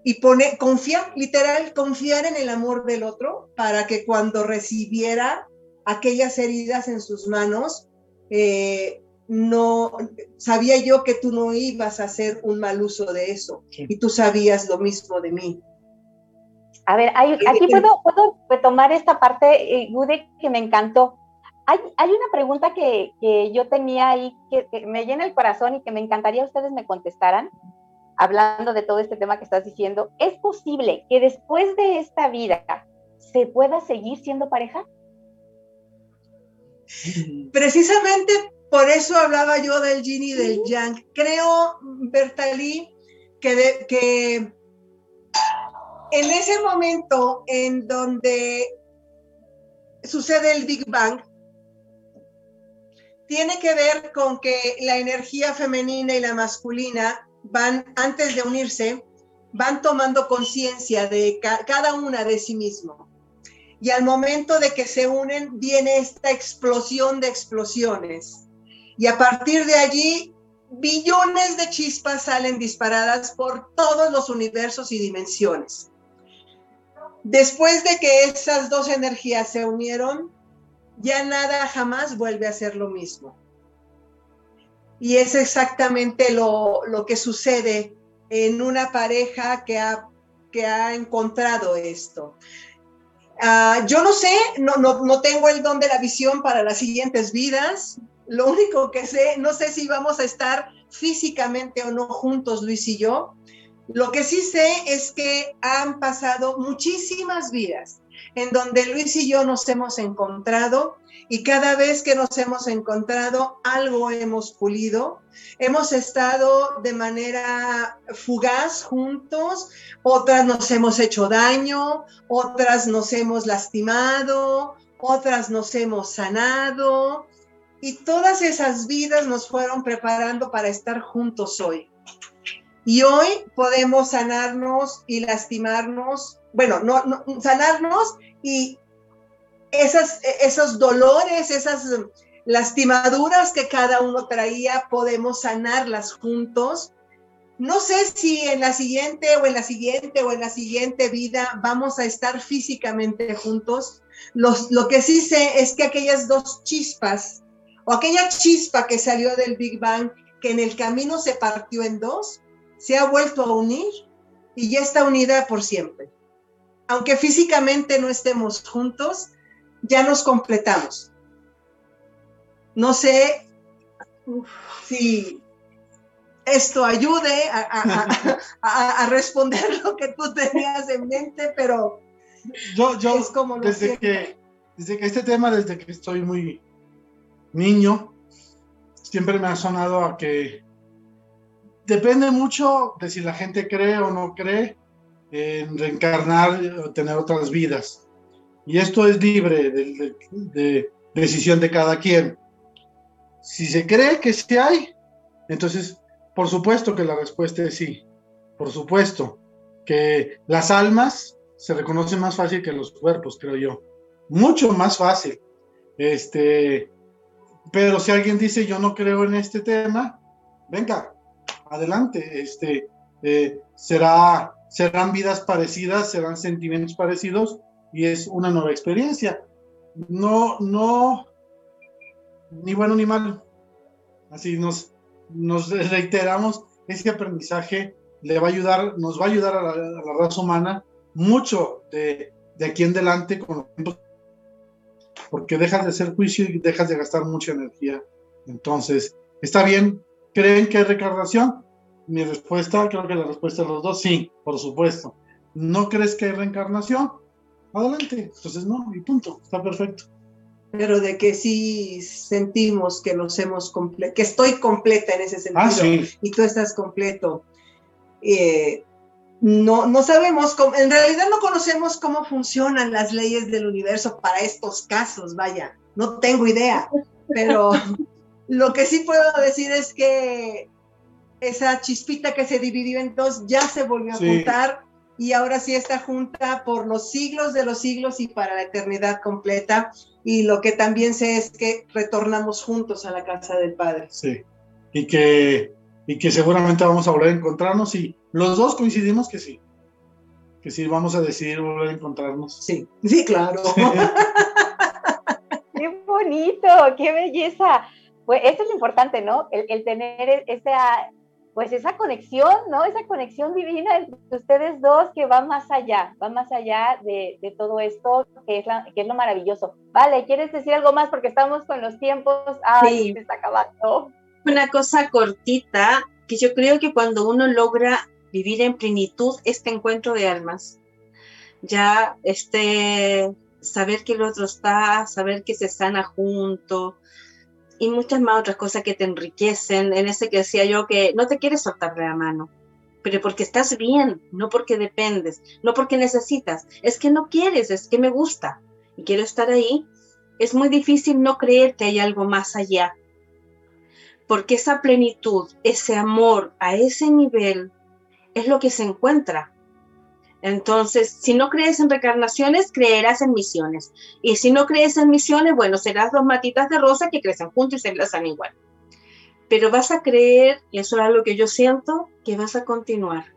y poner, confiar, literal, confiar en el amor del otro para que cuando recibiera aquellas heridas en sus manos, eh, no sabía yo que tú no ibas a hacer un mal uso de eso Sí. y tú sabías lo mismo de mí. A ver, hay- aquí puedo, puedo retomar esta parte, eh, Gude, que me encantó. Hay, hay una pregunta que, que yo tenía ahí que, que me llena el corazón y que me encantaría ustedes me contestaran, hablando de todo este tema que estás diciendo. ¿Es posible que después de esta vida se pueda seguir siendo pareja? Precisamente por eso hablaba yo del yin y del yang. Creo, Bertalí, que, de- que en ese momento en donde sucede el Big Bang, tiene que ver con que la energía femenina y la masculina van, antes de unirse, van tomando conciencia de ca- cada una de sí mismo. Y al momento de que se unen, viene esta explosión de explosiones. Y a partir de allí, billones de chispas salen disparadas por todos los universos y dimensiones. Después de que esas dos energías se unieron, ya nada jamás vuelve a ser lo mismo. Y es exactamente lo, lo que sucede en una pareja que ha, que ha encontrado esto. Ah, yo no sé, no, no, no tengo el don de la visión para las siguientes vidas. Lo único que sé, no sé si vamos a estar físicamente o no juntos, Luis y yo. Lo que sí sé es que han pasado muchísimas vidas en donde Luis y yo nos hemos encontrado y cada vez que nos hemos encontrado algo hemos pulido. Hemos estado de manera fugaz juntos, otras nos hemos hecho daño, otras nos hemos lastimado, otras nos hemos sanado y todas esas vidas nos fueron preparando para estar juntos hoy. Y hoy podemos sanarnos y lastimarnos, bueno, no, no sanarnos y esas, esos dolores, esas lastimaduras que cada uno traía, podemos sanarlas juntos. No sé si en la siguiente o en la siguiente o en la siguiente vida vamos a estar físicamente juntos. Los, lo que sí sé es que aquellas dos chispas o aquella chispa que salió del Big Bang, que en el camino se partió en dos, se ha vuelto a unir y ya está unida por siempre. Aunque físicamente no estemos juntos, ya nos completamos. No sé si esto ayude a, a, a, a, responder lo que tú tenías en mente, pero yo, yo es como lo desde, que, desde que este tema, desde que estoy muy niño, siempre me ha sonado a que depende mucho de si la gente cree o no cree en reencarnar o tener otras vidas. Y esto es libre de, de, de, decisión de cada quien. Si se cree que sí hay, entonces por supuesto que la respuesta es sí. Por supuesto que las almas se reconocen más fácil que los cuerpos, creo yo. Mucho más fácil. Este, pero si alguien dice yo no creo en este tema, venga, adelante. Este, eh, será, serán vidas parecidas, serán sentimientos parecidos y es una nueva experiencia. No, no, ni bueno ni malo. Así nos, nos reiteramos, ese aprendizaje le va a ayudar, nos va a ayudar a la, raza humana mucho de, de aquí en adelante porque dejas de hacer juicio y dejas de gastar mucha energía. Entonces, está bien. ¿Creen que hay reencarnación? Mi respuesta, creo que la respuesta de los dos, sí, por supuesto. ¿No crees que hay reencarnación? Adelante. Entonces, no, y punto. Está perfecto. Pero de que sí sentimos que nos hemos completo, que estoy completa en ese Ah, sentido sí. y tú estás completo. Eh, no, no sabemos, cómo- en realidad no conocemos cómo funcionan las leyes del universo para estos casos, vaya, no tengo idea, pero lo que sí puedo decir es que esa chispita que se dividió en dos ya se volvió a Sí. Y ahora sí está junta por los siglos de los siglos y para la eternidad completa. Y lo que también sé es que retornamos juntos a la casa del Padre. Sí. Y que, y que seguramente vamos a volver a encontrarnos y los dos coincidimos que sí. Que sí vamos a decidir volver a encontrarnos. Sí, sí, claro. Qué bonito, qué belleza. Pues eso es lo importante, ¿no? El, el tener e- esa, pues esa conexión, ¿no? Esa conexión divina entre ustedes dos que va más allá, va más allá de, de todo esto, que es, la- que es lo maravilloso. Vale, ¿quieres decir algo más? Porque estamos con los tiempos. Ay, Sí. se está acabando. Una cosa cortita, que yo creo que cuando uno logra vivir en plenitud este encuentro de almas, ya este saber que el otro está, saber que se sana junto y muchas más otras cosas que te enriquecen, en ese que decía yo que no te quieres soltar de la mano, pero porque estás bien, no porque dependes, no porque necesitas, es que no quieres, es que me gusta y quiero estar ahí, es muy difícil no creer que hay algo más allá porque esa plenitud, ese amor a ese nivel es lo que se encuentra. Entonces, si no crees en reencarnaciones, creerás en misiones. Y si no crees en misiones, bueno, serás dos matitas de rosa que crecen juntos y se enlazan igual. Pero vas a creer, y eso es algo que yo siento, que vas a continuar.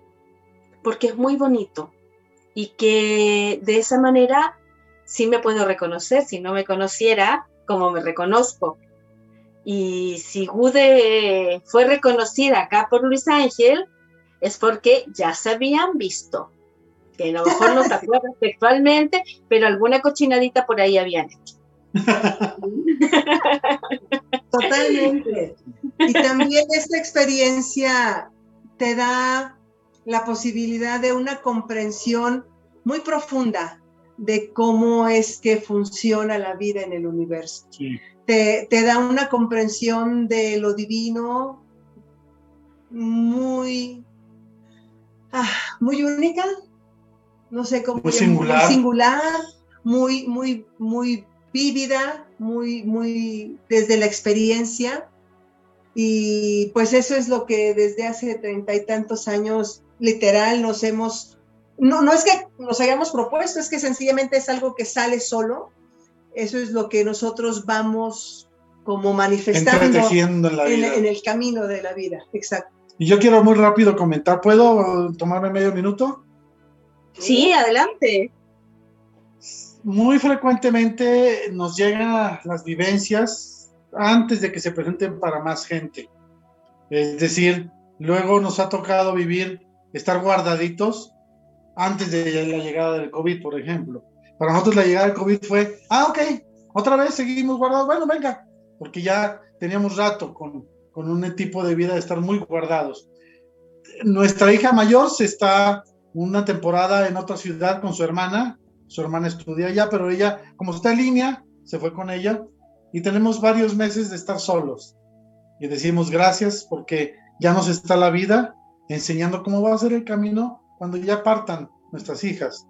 Porque es muy bonito. Y que de esa manera sí me puedo reconocer. Si no me conociera, como me reconozco, y si Gude fue reconocida acá por Luis Ángel, es porque ya se habían visto. Que a lo mejor no se acuerdan textualmente, pero alguna cochinadita por ahí habían hecho. Totalmente. Y también esta experiencia te da la posibilidad de una comprensión muy profunda de cómo es que funciona la vida en el universo. Sí. Te, te da una comprensión de lo divino muy, ah, muy única, no sé cómo Muy singular. singular, muy, muy, muy vívida, muy, muy desde la experiencia. Y pues eso es lo que desde hace treinta y tantos años literal nos hemos, no, no es que nos hayamos propuesto, es que sencillamente es algo que sale solo. Eso es lo que nosotros vamos como manifestando en la en, en el camino de la vida. Exacto. Y yo quiero muy rápido comentar. ¿Puedo tomarme medio minuto? Sí, adelante. Muy frecuentemente nos llegan las vivencias antes de que se presenten para más gente. Es decir, luego nos ha tocado vivir, estar guardaditos antes de la llegada del COVID, por ejemplo. Para nosotros la llegada del COVID fue, ah, ok, otra vez seguimos guardados, bueno, venga, porque ya teníamos rato con, con un tipo de vida de estar muy guardados. Nuestra hija mayor se está una temporada en otra ciudad con su hermana, su hermana estudia allá, pero ella, como está en línea, se fue con ella y tenemos varios meses de estar solos. Y decimos gracias porque ya nos está la vida enseñando cómo va a ser el camino cuando ya partan nuestras hijas.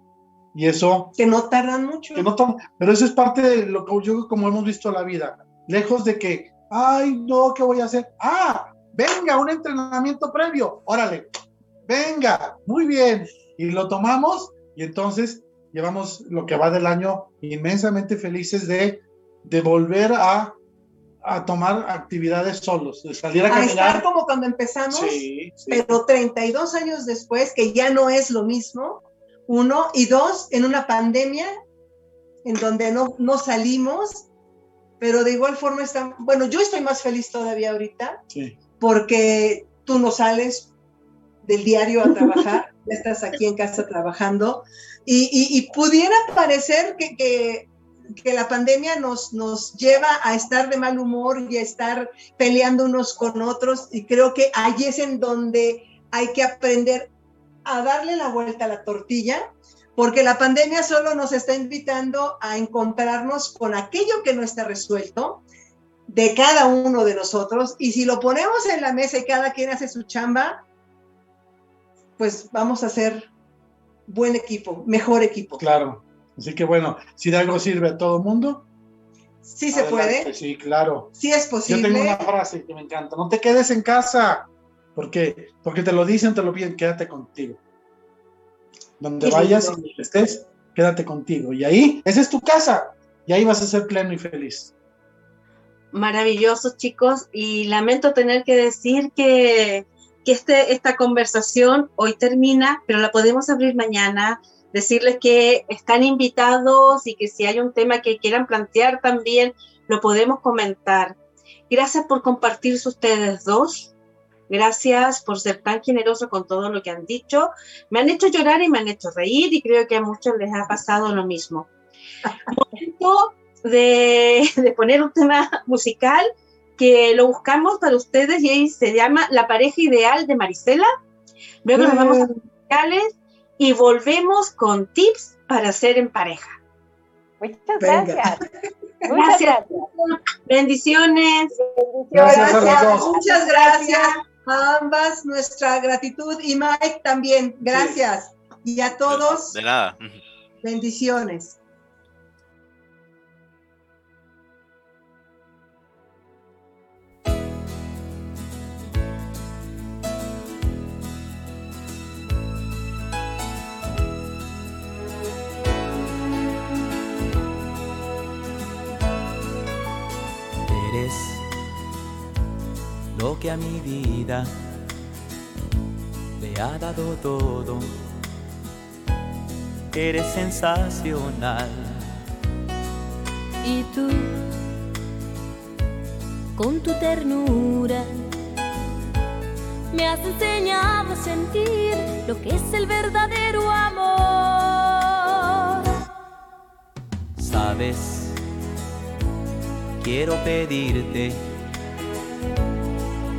Y eso, Que no tardan mucho. que no tom- pero eso es parte de lo que yo como hemos visto la vida. Lejos de que, ay, no, ¿qué voy a hacer? Ah, venga, un entrenamiento previo, órale, venga, muy bien. Y lo tomamos y entonces llevamos lo que va del año inmensamente felices de, de volver a, a tomar actividades solos, de salir a a estar caminar. como cuando empezamos, Sí, sí. pero 32 años después, que ya no es lo mismo, uno, y dos, en una pandemia en donde no, no salimos, pero de igual forma están, bueno, yo estoy más feliz todavía ahorita sí. porque tú no sales del diario a trabajar, estás aquí en casa trabajando. Y, pudiera parecer que, que, la pandemia nos, nos lleva a estar de mal humor y a estar peleando unos con otros y creo que ahí es en donde hay que aprender a darle la vuelta a la tortilla porque la pandemia solo nos está invitando a encontrarnos con aquello que no está resuelto de cada uno de nosotros y si lo ponemos en la mesa y cada quien hace su chamba, pues vamos a ser buen equipo, mejor equipo. Claro, así que bueno, si de algo sirve a todo mundo. Sí se puede. Sí, claro. Sí es posible. Yo tengo una frase que me encanta, no te quedes en casa, porque porque te lo dicen, te lo piden, quédate contigo. Donde vayas y estés, quédate contigo. Y ahí, esa es tu casa. Y ahí vas a ser pleno y feliz. Maravillosos, chicos. Y lamento tener que decir que, que este, esta conversación hoy termina, pero la podemos abrir mañana. Decirles que están invitados y que si hay un tema que quieran plantear también, lo podemos comentar. Gracias por compartirse ustedes dos. Gracias por ser tan generoso con todo lo que han dicho. Me han hecho llorar y me han hecho reír y creo que a muchos les ha pasado lo mismo. Momento de, de poner un tema musical que lo buscamos para ustedes y ahí se llama La pareja ideal de Marisela. Luego nos vamos a musicales y volvemos con tips para ser en pareja. Muchas gracias. Muchas gracias. Bendiciones. Gracias. Muchas gracias a ambas nuestra gratitud y Mike también, gracias. Y a todos. De nada. Bendiciones. Lo que a mi vida le ha dado todo. Eres sensacional. Y tú, con tu ternura, me has enseñado a sentir lo que es el verdadero amor. Sabes, quiero pedirte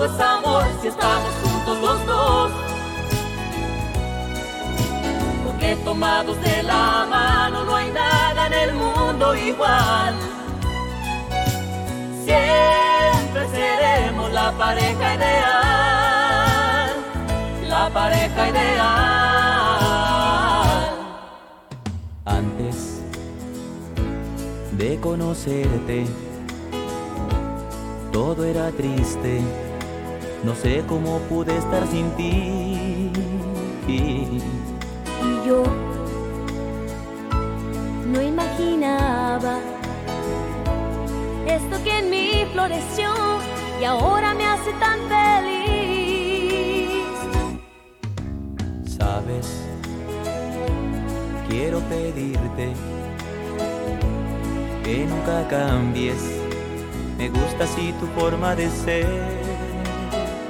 Es amor si estamos juntos los dos. Porque tomados de la mano no hay nada en el mundo igual. Siempre seremos la pareja ideal, la pareja ideal. Antes de conocerte, todo era triste, no sé cómo pude estar sin ti. Y yo no imaginaba esto que en mí floreció y ahora me hace tan feliz. Sabes, quiero pedirte que nunca cambies me gusta así tu forma de ser.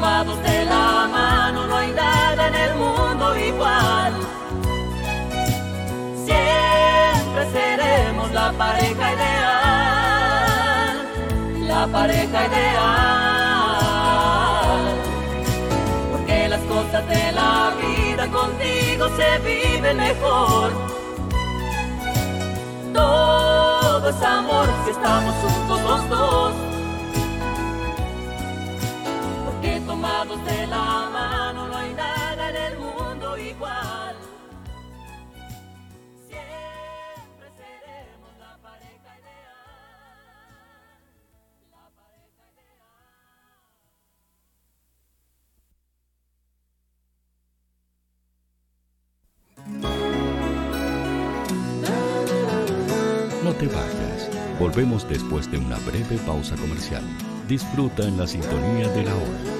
tomados de la mano, no hay nada en el mundo igual. Siempre seremos la pareja ideal, la pareja ideal. Porque las cosas de la vida contigo se viven mejor. todo es amor si estamos juntos los dos. Tomados de la mano no hay nada en el mundo igual. Siempre seremos la pareja ideal. La pareja ideal. No te vayas. Volvemos después de una breve pausa comercial. Disfruta en la sintonía de la hora.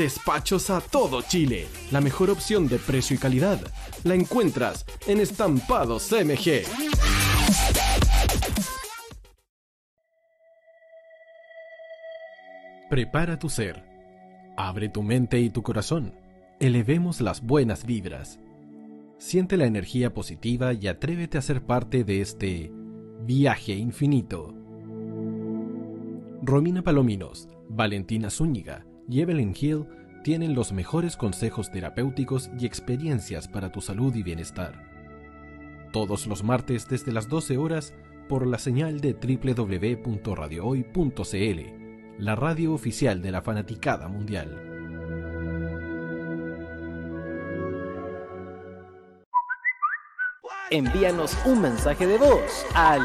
Despachos a todo Chile. La mejor opción de precio y calidad la encuentras en Estampados MG. Prepara tu ser. Abre tu mente y tu corazón. Elevemos las buenas vibras. Siente la energía positiva y atrévete a ser parte de este viaje infinito. Romina Palominos, Valentina Zúñiga y Evelyn Hill tienen los mejores consejos terapéuticos y experiencias para tu salud y bienestar. Todos los martes desde las 12 horas por la señal de www.radiohoy.cl, la radio oficial de la fanaticada mundial. Envíanos un mensaje de voz al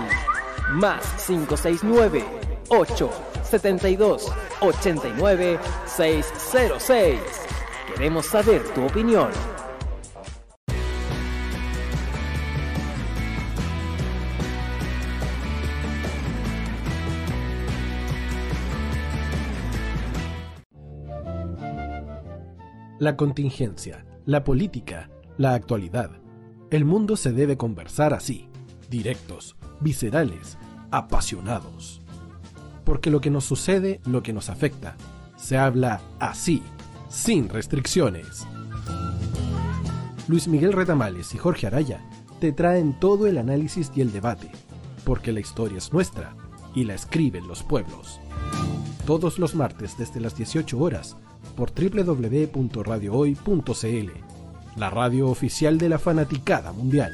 más 569 872 89 606. Queremos saber tu opinión. La contingencia, la política, la actualidad. El mundo se debe conversar así, directos, viscerales, apasionados. Porque lo que nos sucede, lo que nos afecta, se habla así, sin restricciones. Luis Miguel Retamales y Jorge Araya te traen todo el análisis y el debate, porque la historia es nuestra y la escriben los pueblos. Todos los martes desde las 18 horas por www.radiohoy.cl, la radio oficial de la fanaticada mundial.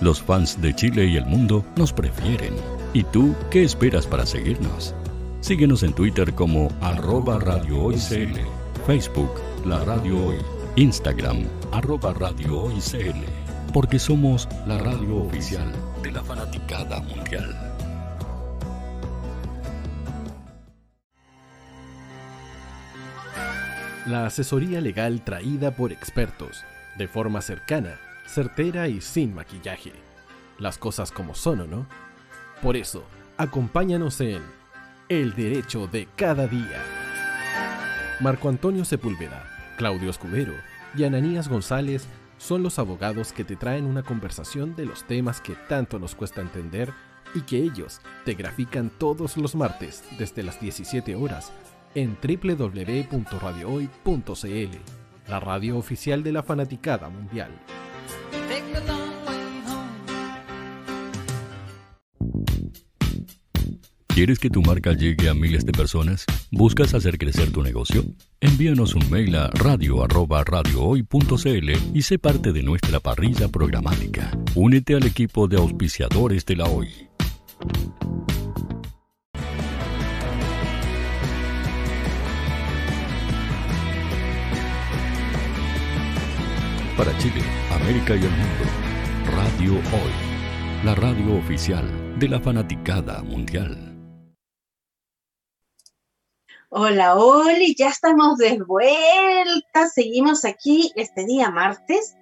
Los fans de Chile y el mundo nos prefieren. ¿Y tú qué esperas para seguirnos? Síguenos en Twitter como arroba Radio Hoy Facebook La Radio Hoy, Instagram arroba Radio porque somos la radio oficial de la fanaticada mundial. La asesoría legal traída por expertos, de forma cercana, certera y sin maquillaje. Las cosas como son, ¿o no? Por eso, acompáñanos en El Derecho de Cada Día. Marco Antonio Sepúlveda, Claudio Escudero y Ananías González son los abogados que te traen una conversación de los temas que tanto nos cuesta entender y que ellos te grafican todos los martes desde las 17 horas en www.radiohoy.cl, la radio oficial de la fanaticada mundial. ¿Quieres que tu marca llegue a miles de personas? ¿Buscas hacer crecer tu negocio? Envíanos un mail a radio@radiohoy.cl y sé parte de nuestra parrilla programática. Únete al equipo de auspiciadores de la Hoy. Para Chile, América y el mundo, Radio Hoy, la radio oficial de la fanaticada mundial. Hola, hola, ya estamos de vuelta. Seguimos aquí este día martes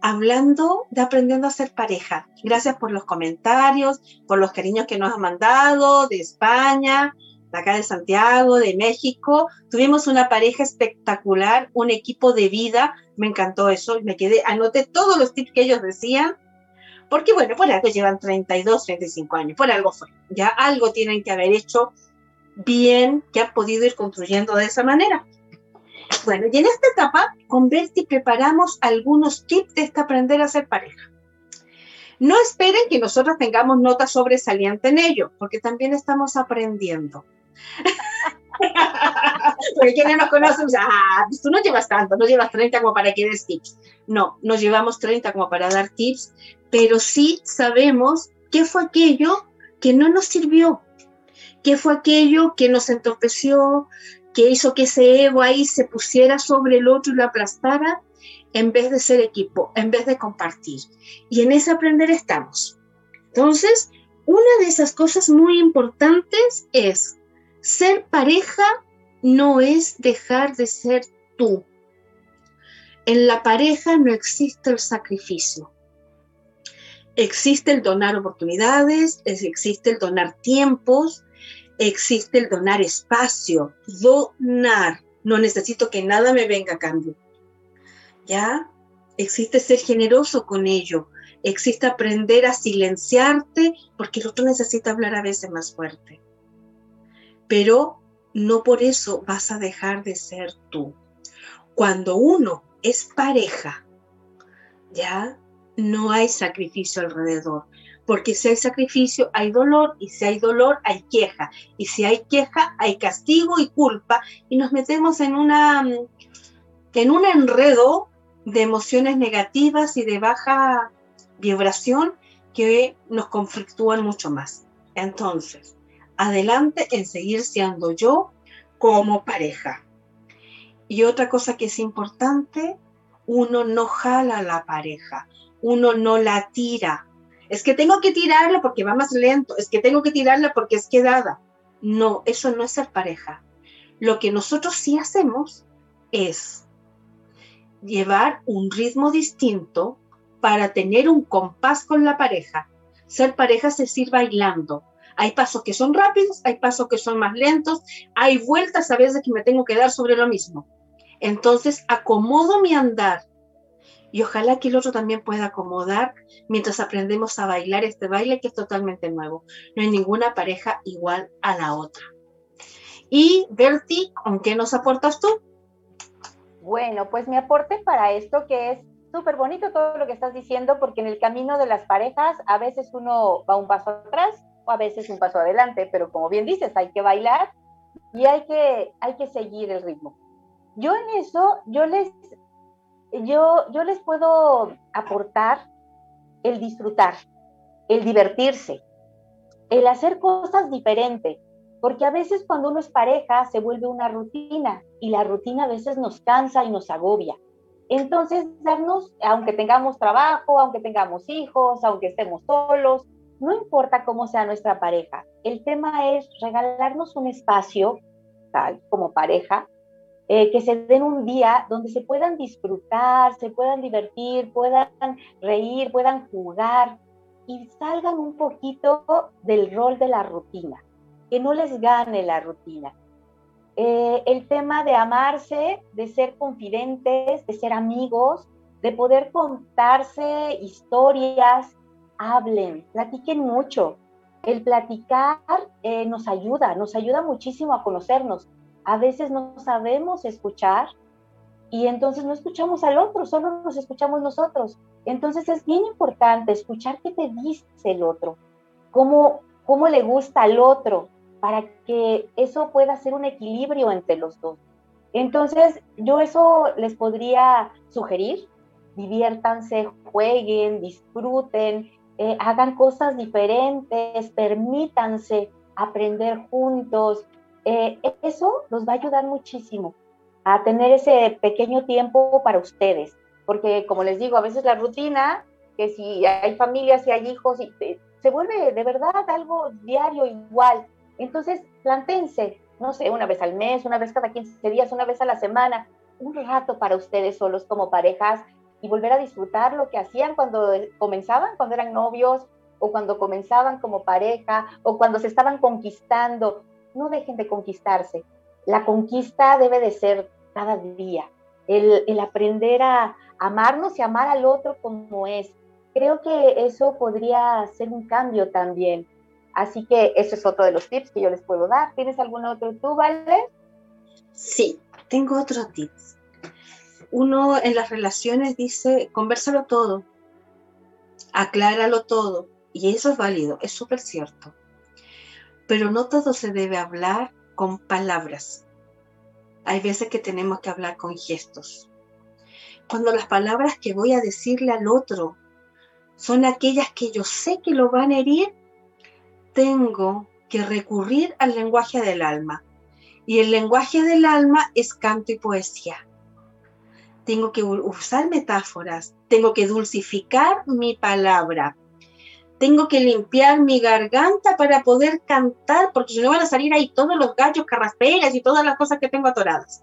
hablando de aprendiendo a ser pareja. Gracias por los comentarios, por los cariños que nos han mandado de España, acá de Santiago, de México. Tuvimos una pareja espectacular, un equipo de vida. Me encantó eso. Me quedé, anoté todos los tips que ellos decían. Porque bueno, por algo llevan 32, 35 años, por algo fue. Ya algo tienen que haber hecho bien que ha podido ir construyendo de esa manera. Bueno, y en esta etapa, con Berti preparamos algunos tips de este aprender a ser pareja. No esperen que nosotros tengamos notas sobresalientes en ello, porque también estamos aprendiendo. porque quienes nos conocen, ah, pues tú no llevas tanto, no llevas 30 como para que des tips. No, nos llevamos 30 como para dar tips, pero sí sabemos qué fue aquello que no nos sirvió, ¿Qué fue aquello que nos entorpeció, que hizo que ese ego ahí se pusiera sobre el otro y lo aplastara, en vez de ser equipo, en vez de compartir? Y en ese aprender estamos. Entonces, una de esas cosas muy importantes es ser pareja no es dejar de ser tú. En la pareja no existe el sacrificio. Existe el donar oportunidades, existe el donar tiempos, existe el donar espacio, donar. No necesito que nada me venga a cambio. ¿Ya? Existe ser generoso con ello. Existe aprender a silenciarte porque el otro necesita hablar a veces más fuerte. Pero no por eso vas a dejar de ser tú. Cuando uno es pareja, ¿ya? No hay sacrificio alrededor porque si hay sacrificio hay dolor y si hay dolor hay queja y si hay queja hay castigo y culpa y nos metemos en una en un enredo de emociones negativas y de baja vibración que nos conflictúan mucho más. Entonces, adelante en seguir siendo yo como pareja. Y otra cosa que es importante, uno no jala la pareja, uno no la tira, es que tengo que tirarla porque va más lento, es que tengo que tirarla porque es quedada. No, eso no es ser pareja. Lo que nosotros sí hacemos es llevar un ritmo distinto para tener un compás con la pareja. Ser pareja es decir bailando. Hay pasos que son rápidos, hay pasos que son más lentos, hay vueltas a veces que me tengo que dar sobre lo mismo. Entonces acomodo mi andar y ojalá que el otro también pueda acomodar mientras aprendemos a bailar este baile que es totalmente nuevo. No hay ninguna pareja igual a la otra. Y Berti, ¿con qué nos aportas tú? Bueno, pues mi aporte para esto que es súper bonito todo lo que estás diciendo, porque en el camino de las parejas a veces uno va un paso atrás o a veces un paso adelante, pero como bien dices, hay que bailar y hay que, hay que seguir el ritmo. Yo en eso, yo les yo, yo les puedo aportar el disfrutar, el divertirse, el hacer cosas diferentes, porque a veces cuando uno es pareja se vuelve una rutina y la rutina a veces nos cansa y nos agobia. Entonces, darnos, aunque tengamos trabajo, aunque tengamos hijos, aunque estemos solos, no importa cómo sea nuestra pareja, el tema es regalarnos un espacio, tal como pareja, eh, que se den un día donde se puedan disfrutar, se puedan divertir, puedan reír, puedan jugar y salgan un poquito del rol de la rutina, que no les gane la rutina. Eh, el tema de amarse, de ser confidentes, de ser amigos, de poder contarse historias, hablen, platiquen mucho. el platicar eh, nos ayuda, nos ayuda muchísimo a conocernos. A veces no sabemos escuchar y entonces no escuchamos al otro, solo nos escuchamos nosotros. Entonces es bien importante escuchar qué te dice el otro, cómo, cómo le gusta al otro, para que eso pueda ser un equilibrio entre los dos. Entonces yo eso les podría sugerir, diviértanse, jueguen, disfruten, eh, hagan cosas diferentes, permítanse aprender juntos. Eh, eso los va a ayudar muchísimo a tener ese pequeño tiempo para ustedes, porque como les digo, a veces la rutina, que si hay familias y hay hijos, y, eh, se vuelve de verdad algo diario igual. Entonces, plantense, no sé, una vez al mes, una vez cada 15 días, una vez a la semana, un rato para ustedes solos como parejas y volver a disfrutar lo que hacían cuando comenzaban, cuando eran novios o cuando comenzaban como pareja o cuando se estaban conquistando. No dejen de conquistarse. La conquista debe de ser cada día. El, aprender a amarnos y amar al otro como es. Creo que eso podría ser un cambio también. Así que eso es otro de los tips que yo les puedo dar. ¿Tienes algún otro tú, Vale? Sí, tengo otro tips uno en las relaciones dice, conversalo todo, acláralo todo, y eso es válido, es súper cierto. Pero no todo se debe hablar con palabras. Hay veces que tenemos que hablar con gestos. Cuando las palabras que voy a decirle al otro son aquellas que yo sé que lo van a herir, tengo que recurrir al lenguaje del alma. Y el lenguaje del alma es canto y poesía tengo que usar metáforas, tengo que dulcificar mi palabra, tengo que limpiar mi garganta para poder cantar, porque si no van a salir ahí todos los gallos, carrasperas y todas las cosas que tengo atoradas.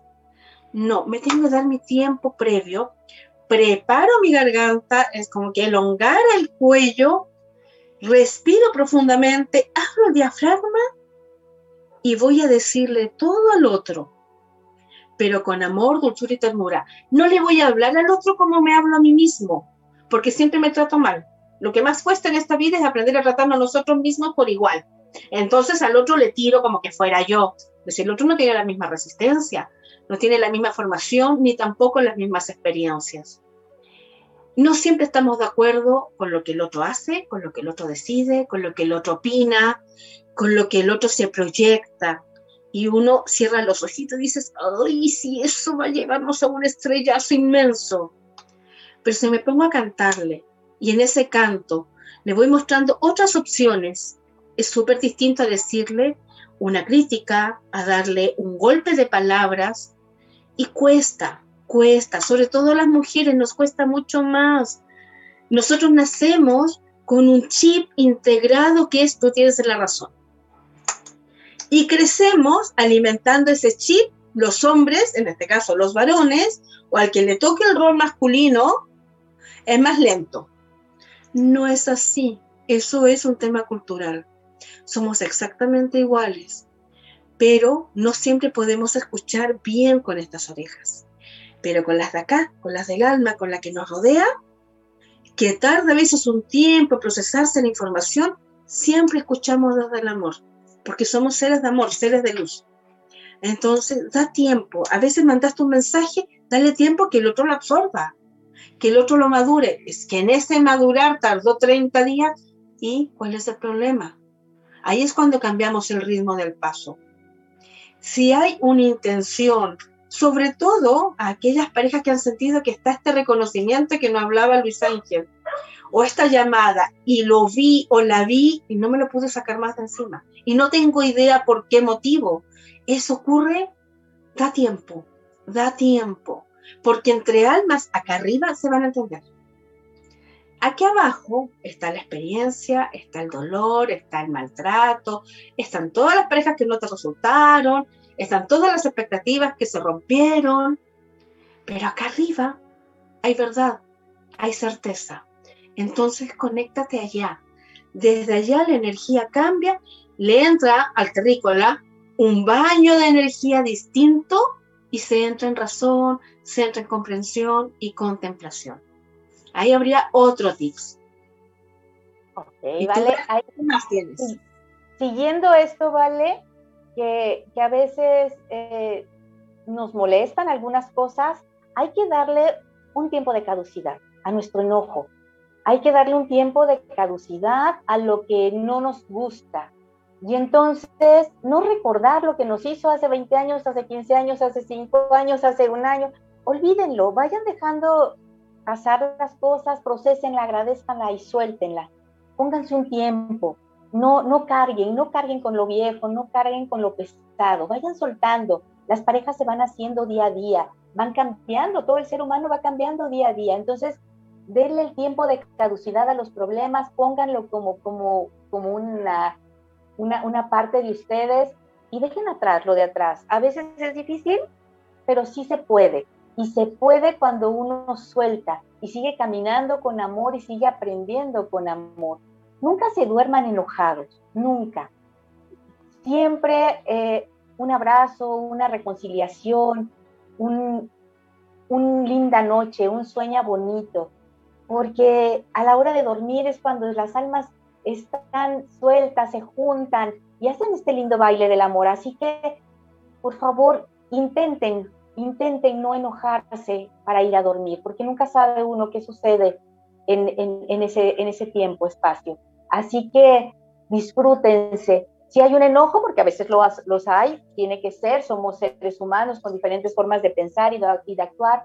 No, me tengo que dar mi tiempo previo, preparo mi garganta, es como que elongar el cuello, respiro profundamente, abro el diafragma y voy a decirle todo al otro pero con amor, dulzura y ternura. No le voy a hablar al otro como me hablo a mí mismo, porque siempre me trato mal. Lo que más cuesta en esta vida es aprender a tratarnos a nosotros mismos por igual. Entonces al otro le tiro como que fuera yo. Es decir, el otro no tiene la misma resistencia, no tiene la misma formación, ni tampoco las mismas experiencias. No siempre estamos de acuerdo con lo que el otro hace, con lo que el otro decide, con lo que el otro opina, con lo que el otro se proyecta y uno cierra los ojitos y dices, ay, si eso va a llevarnos a un estrellazo inmenso. Pero si me pongo a cantarle y en ese canto le voy mostrando otras opciones, es súper distinto a decirle una crítica, a darle un golpe de palabras y cuesta, cuesta, sobre todo a las mujeres nos cuesta mucho más. Nosotros nacemos con un chip integrado que es tú tienes la razón y crecemos alimentando ese chip, los hombres, en este caso los varones, o al que le toque el rol masculino, es más lento. No es así. Eso es un tema cultural. Somos exactamente iguales, pero no siempre podemos escuchar bien con estas orejas. Pero con las de acá, con las del alma, con la que nos rodea, que tarda a veces un tiempo procesarse la información, siempre escuchamos desde el amor porque somos seres de amor, seres de luz. Entonces, da tiempo. A veces mandaste un mensaje, dale tiempo que el otro lo absorba, que el otro lo madure. Es que en ese madurar tardó 30 días y ¿cuál es el problema? Ahí es cuando cambiamos el ritmo del paso. Si hay una intención, sobre todo a aquellas parejas que han sentido que está este reconocimiento que no hablaba Luis Ángel, o esta llamada y lo vi o la vi y no me lo pude sacar más de encima y no tengo idea por qué motivo. Eso ocurre, da tiempo, da tiempo, porque entre almas acá arriba se van a entender. Aquí abajo está la experiencia, está el dolor, está el maltrato, están todas las parejas que no te resultaron, están todas las expectativas que se rompieron, pero acá arriba hay verdad, hay certeza. Entonces conéctate allá. Desde allá la energía cambia le entra al terrícola un baño de energía distinto y se entra en razón, se entra en comprensión y contemplación. Ahí habría otro tips. Ok, vale. ¿Qué más tienes? siguiendo esto, ¿vale? Que, a veces eh, nos molestan algunas cosas, hay que darle un tiempo de caducidad a nuestro enojo. Hay que darle un tiempo de caducidad a lo que no nos gusta. Y entonces, no recordar lo que nos hizo hace 20 años, hace 15 años, hace 5 años, hace un año. Olvídenlo, vayan dejando pasar las cosas, procesenla, agradezcanla y suéltenla. Pónganse un tiempo. No, no carguen, no carguen con lo viejo, no carguen con lo pesado. Vayan soltando. Las parejas se van haciendo día a día, van cambiando, todo el ser humano va cambiando día a día. Entonces, denle el tiempo de caducidad a los problemas, pónganlo como, como, como una, una, una parte de ustedes y dejen atrás lo de atrás. A veces es difícil, pero sí se puede. Y se puede cuando uno suelta y sigue caminando con amor y sigue aprendiendo con amor. Nunca se duerman enojados, nunca. Siempre eh, un abrazo, una reconciliación, un, un linda noche, un sueño bonito, porque a la hora de dormir es cuando las almas están sueltas, se juntan y hacen este lindo baile del amor. Así que, por favor, intenten intenten no enojarse para ir a dormir, porque nunca sabe uno qué sucede en, ese, en ese tiempo, espacio. Así que disfrútense. Si hay un enojo, porque a veces los, los hay, tiene que ser, somos seres humanos con diferentes formas de pensar y de actuar.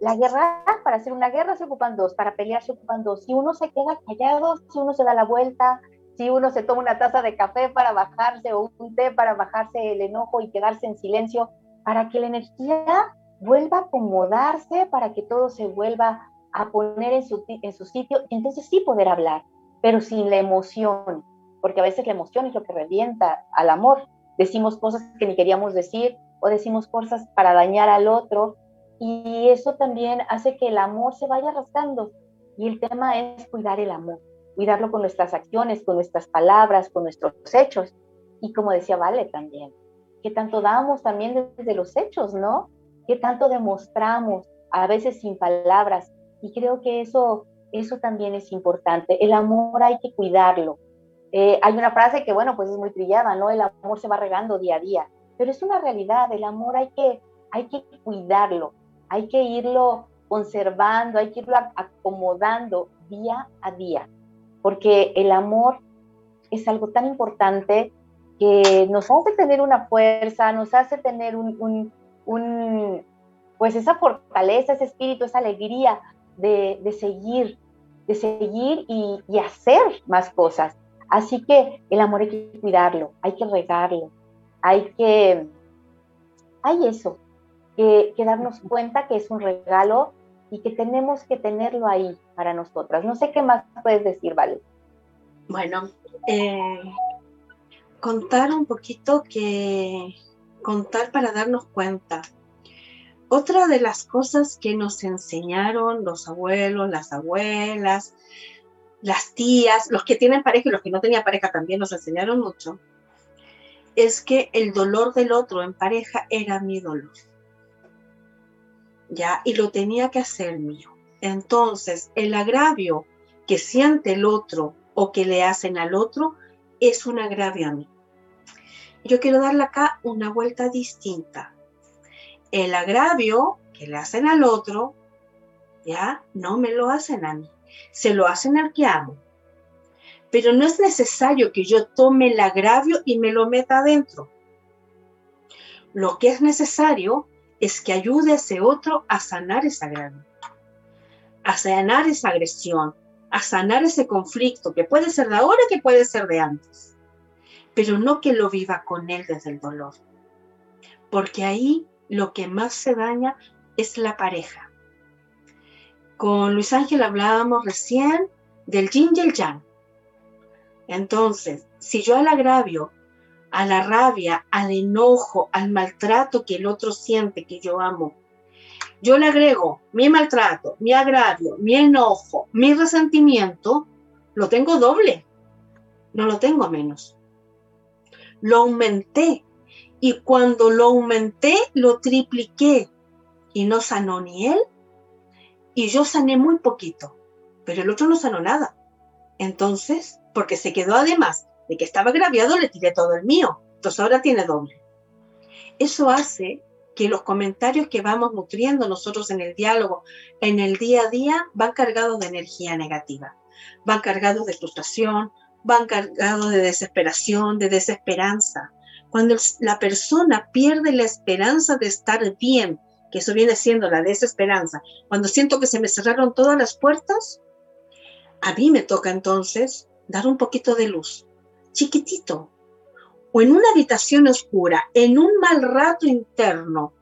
La guerra, para hacer una guerra se ocupan dos, para pelear se ocupan dos. Si uno se queda callado, si uno se da la vuelta, si uno se toma una taza de café para bajarse o un té para bajarse el enojo y quedarse en silencio, para que la energía vuelva a acomodarse, para que todo se vuelva a poner en su, en su sitio, entonces sí poder hablar, pero sin la emoción, porque a veces la emoción es lo que revienta al amor. Decimos cosas que ni queríamos decir o decimos cosas para dañar al otro y eso también hace que el amor se vaya rasgando. Y el tema es cuidar el amor, cuidarlo con nuestras acciones, con nuestras palabras, con nuestros hechos. Y como decía Vale también, qué tanto damos también desde los hechos, ¿no? Qué tanto demostramos, a veces sin palabras. Y creo que eso, eso también es importante. El amor hay que cuidarlo. Eh, hay una frase que, bueno, pues es muy trillada, ¿no? El amor se va regando día a día, pero es una realidad. El amor hay que, hay que cuidarlo, hay que irlo conservando, hay que irlo acomodando día a día, porque el amor es algo tan importante que nos hace tener una fuerza, nos hace tener un, pues esa fortaleza, ese espíritu, esa alegría de, seguir, de seguir y, hacer más cosas. Así que el amor hay que cuidarlo, hay que regarlo, hay que, hay eso, que, que, darnos cuenta que es un regalo y que tenemos que tenerlo ahí para nosotras. No sé qué más puedes decir, Vale. Bueno, eh, contar un poquito que contar para darnos cuenta. Otra de las cosas que nos enseñaron los abuelos, las abuelas, las tías, los que tienen pareja y los que no tenían pareja también nos enseñaron mucho, es que el dolor del otro en pareja era mi dolor. ¿Ya? Y lo tenía que hacer mío. Entonces, el agravio que siente el otro o que le hacen al otro es un agravio a mí. Yo quiero darle acá una vuelta distinta. El agravio que le hacen al otro, ya no me lo hacen a mí, se lo hacen al que amo. Pero no es necesario que yo tome el agravio y me lo meta adentro. Lo que es necesario es que ayude a ese otro a sanar ese agravio, a sanar esa agresión, a sanar ese conflicto, que puede ser de ahora, que puede ser de antes, pero no que lo viva con él desde el dolor, porque ahí lo que más se daña es la pareja. Con Luis Ángel hablábamos recién del yin y el yang. Entonces, si yo al agravio, a la rabia, al enojo, al maltrato que el otro siente que yo amo, yo le agrego mi maltrato, mi agravio, mi enojo, mi resentimiento, lo tengo doble, no lo tengo menos. Lo aumenté y cuando lo aumenté, lo tripliqué y no sanó ni él y yo sané muy poquito, pero el otro no sanó nada. Entonces, porque se quedó además de que estaba agraviado, le tiré todo el mío. Entonces ahora tiene doble. Eso hace que los comentarios que vamos nutriendo nosotros en el diálogo, en el día a día, van cargados de energía negativa, van cargados de frustración, van cargados de desesperación, de desesperanza. Cuando la persona pierde la esperanza de estar bien, que eso viene siendo la desesperanza, cuando siento que se me cerraron todas las puertas, a mí me toca entonces dar un poquito de luz, chiquitito, o en una habitación oscura, en un mal rato interno,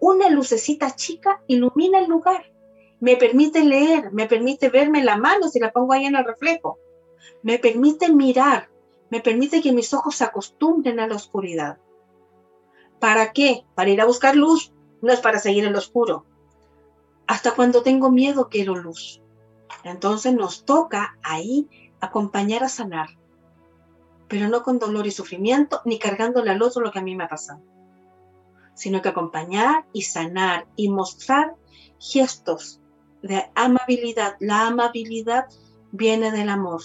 una lucecita chica ilumina el lugar. Me permite leer, me permite verme la mano si la pongo ahí en el reflejo. Me permite mirar, me permite que mis ojos se acostumbren a la oscuridad. ¿Para qué? Para ir a buscar luz, no es para seguir en lo oscuro. Hasta cuando tengo miedo quiero luz. Entonces nos toca ahí acompañar a sanar pero no con dolor y sufrimiento, ni cargándole al otro lo que a mí me ha pasado, sino que acompañar y sanar y mostrar gestos de amabilidad. La amabilidad viene del amor.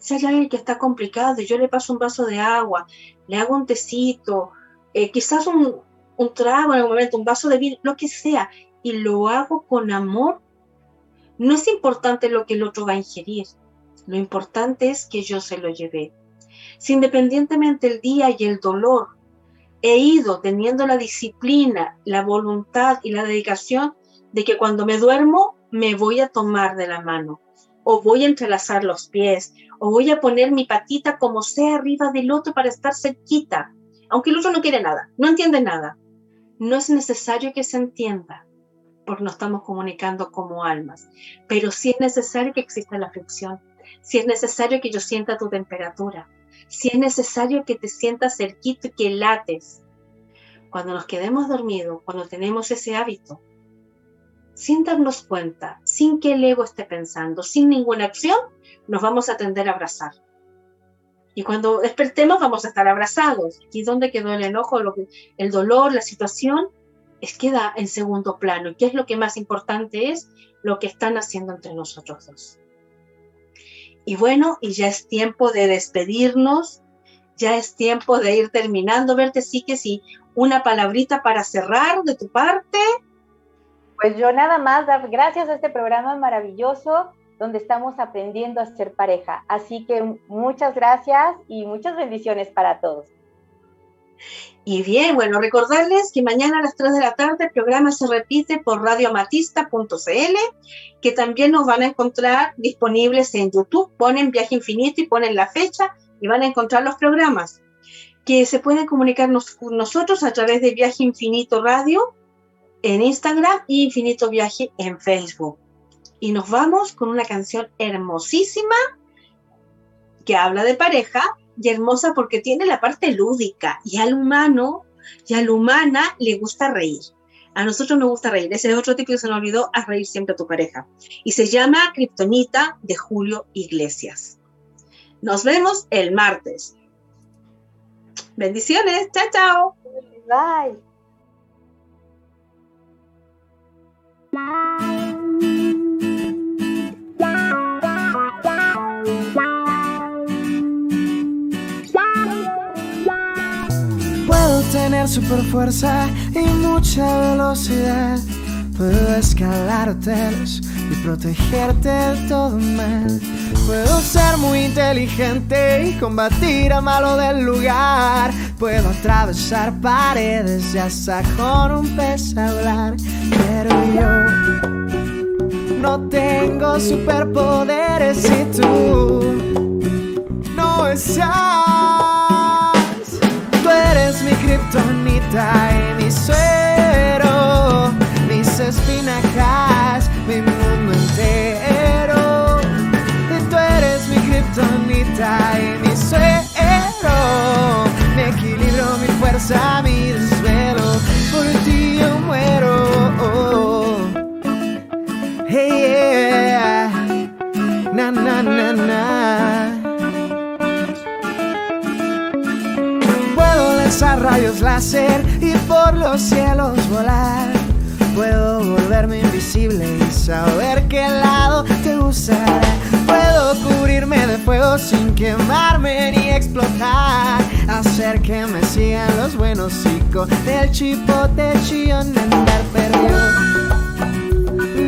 Si hay alguien que está complicado yo le paso un vaso de agua, le hago un tecito, eh, quizás un, un trago en algún momento, un vaso de vino, lo que sea, y lo hago con amor, no es importante lo que el otro va a ingerir, lo importante es que yo se lo llevé. Si independientemente el día y el dolor he ido teniendo la disciplina, la voluntad y la dedicación de que cuando me duermo me voy a tomar de la mano o voy a entrelazar los pies o voy a poner mi patita como sea arriba del otro para estar cerquita, aunque el otro no quiere nada, no entiende nada. No es necesario que se entienda porque nos estamos comunicando como almas, pero sí es necesario que exista la fricción, sí es necesario que yo sienta tu temperatura, si es necesario que te sientas cerquito y que lates. Cuando nos quedemos dormidos, cuando tenemos ese hábito, sin darnos cuenta, sin que el ego esté pensando, sin ninguna acción, nos vamos a tender a abrazar. Y cuando despertemos vamos a estar abrazados. ¿Y dónde quedó el enojo, el dolor, la situación? Es queda en segundo plano. ¿Y qué es lo que más importante es? Lo que están haciendo entre nosotros dos. Y bueno, y ya es tiempo de despedirnos, ya es tiempo de ir terminando. Verte, sí que sí, una palabrita para cerrar de tu parte. Pues yo nada más dar gracias a este programa maravilloso donde estamos aprendiendo a ser pareja. Así que muchas gracias y muchas bendiciones para todos. Y bien, bueno, recordarles que mañana a las 3 de la tarde el programa se repite por radioamatista.cl, que también nos van a encontrar disponibles en YouTube. Ponen Viaje Infinito y ponen la fecha y van a encontrar los programas. Que se pueden comunicarnos con nosotros a través de Viaje Infinito Radio en Instagram y Infinito Viaje en Facebook. Y nos vamos con una canción hermosísima que habla de pareja, y hermosa porque tiene la parte lúdica y al humano y a la humana le gusta reír. A nosotros nos gusta reír. Ese es otro tipo que se nos olvidó, a reír siempre a tu pareja. Y se llama Kryptonita de Julio Iglesias. Nos vemos el martes. Bendiciones. Chao, chao. Bye. Tener super fuerza y mucha velocidad. Puedo escalar hoteles y protegerte de todo mal. Puedo ser muy inteligente y combatir a malo del lugar. Puedo atravesar paredes y hasta con un pez hablar. Pero yo no tengo superpoderes y tú no estás kriptonita y mi suero, mis espinacas, mi mundo entero. Y tú eres mi kriptonita y mi suero, mi equilibrio, mi fuerza, mi rayos láser y por los cielos volar. Puedo volverme invisible y saber qué lado te gustará. Puedo cubrirme de fuego sin quemarme ni explotar Hacer que me sigan los buenos chicos Del chipote chillón andar perdido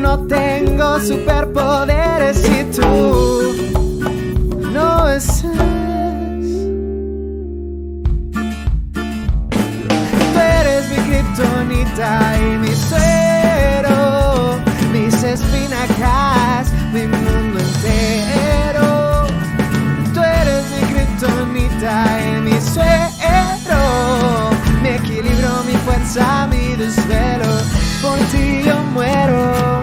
No tengo superpoderes y tú no estás y mi suero Mis espinacas, mi mundo entero. Tú eres mi kriptonita y mi suero Mi equilibrio, mi fuerza, mi desvelo. Por ti yo muero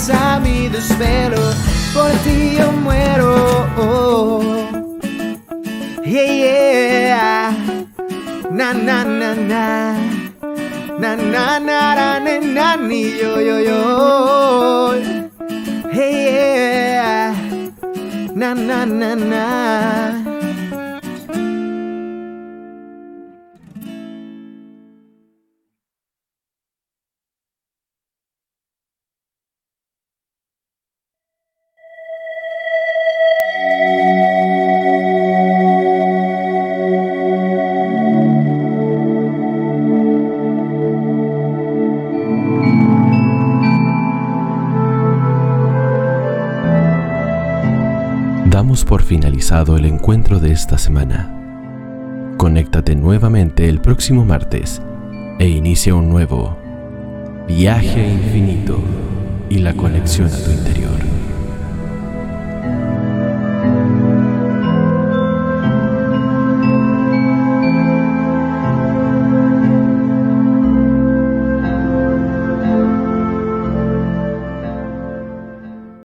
mi fuerza, mi. Por ti yo muero. Yeah, yeah. Na, na, na. Na na na na na na ni yo yo yo Hey yeah Na na na na por finalizado el encuentro de esta semana. Conéctate nuevamente el próximo martes e inicia un nuevo viaje infinito y la conexión a tu interior.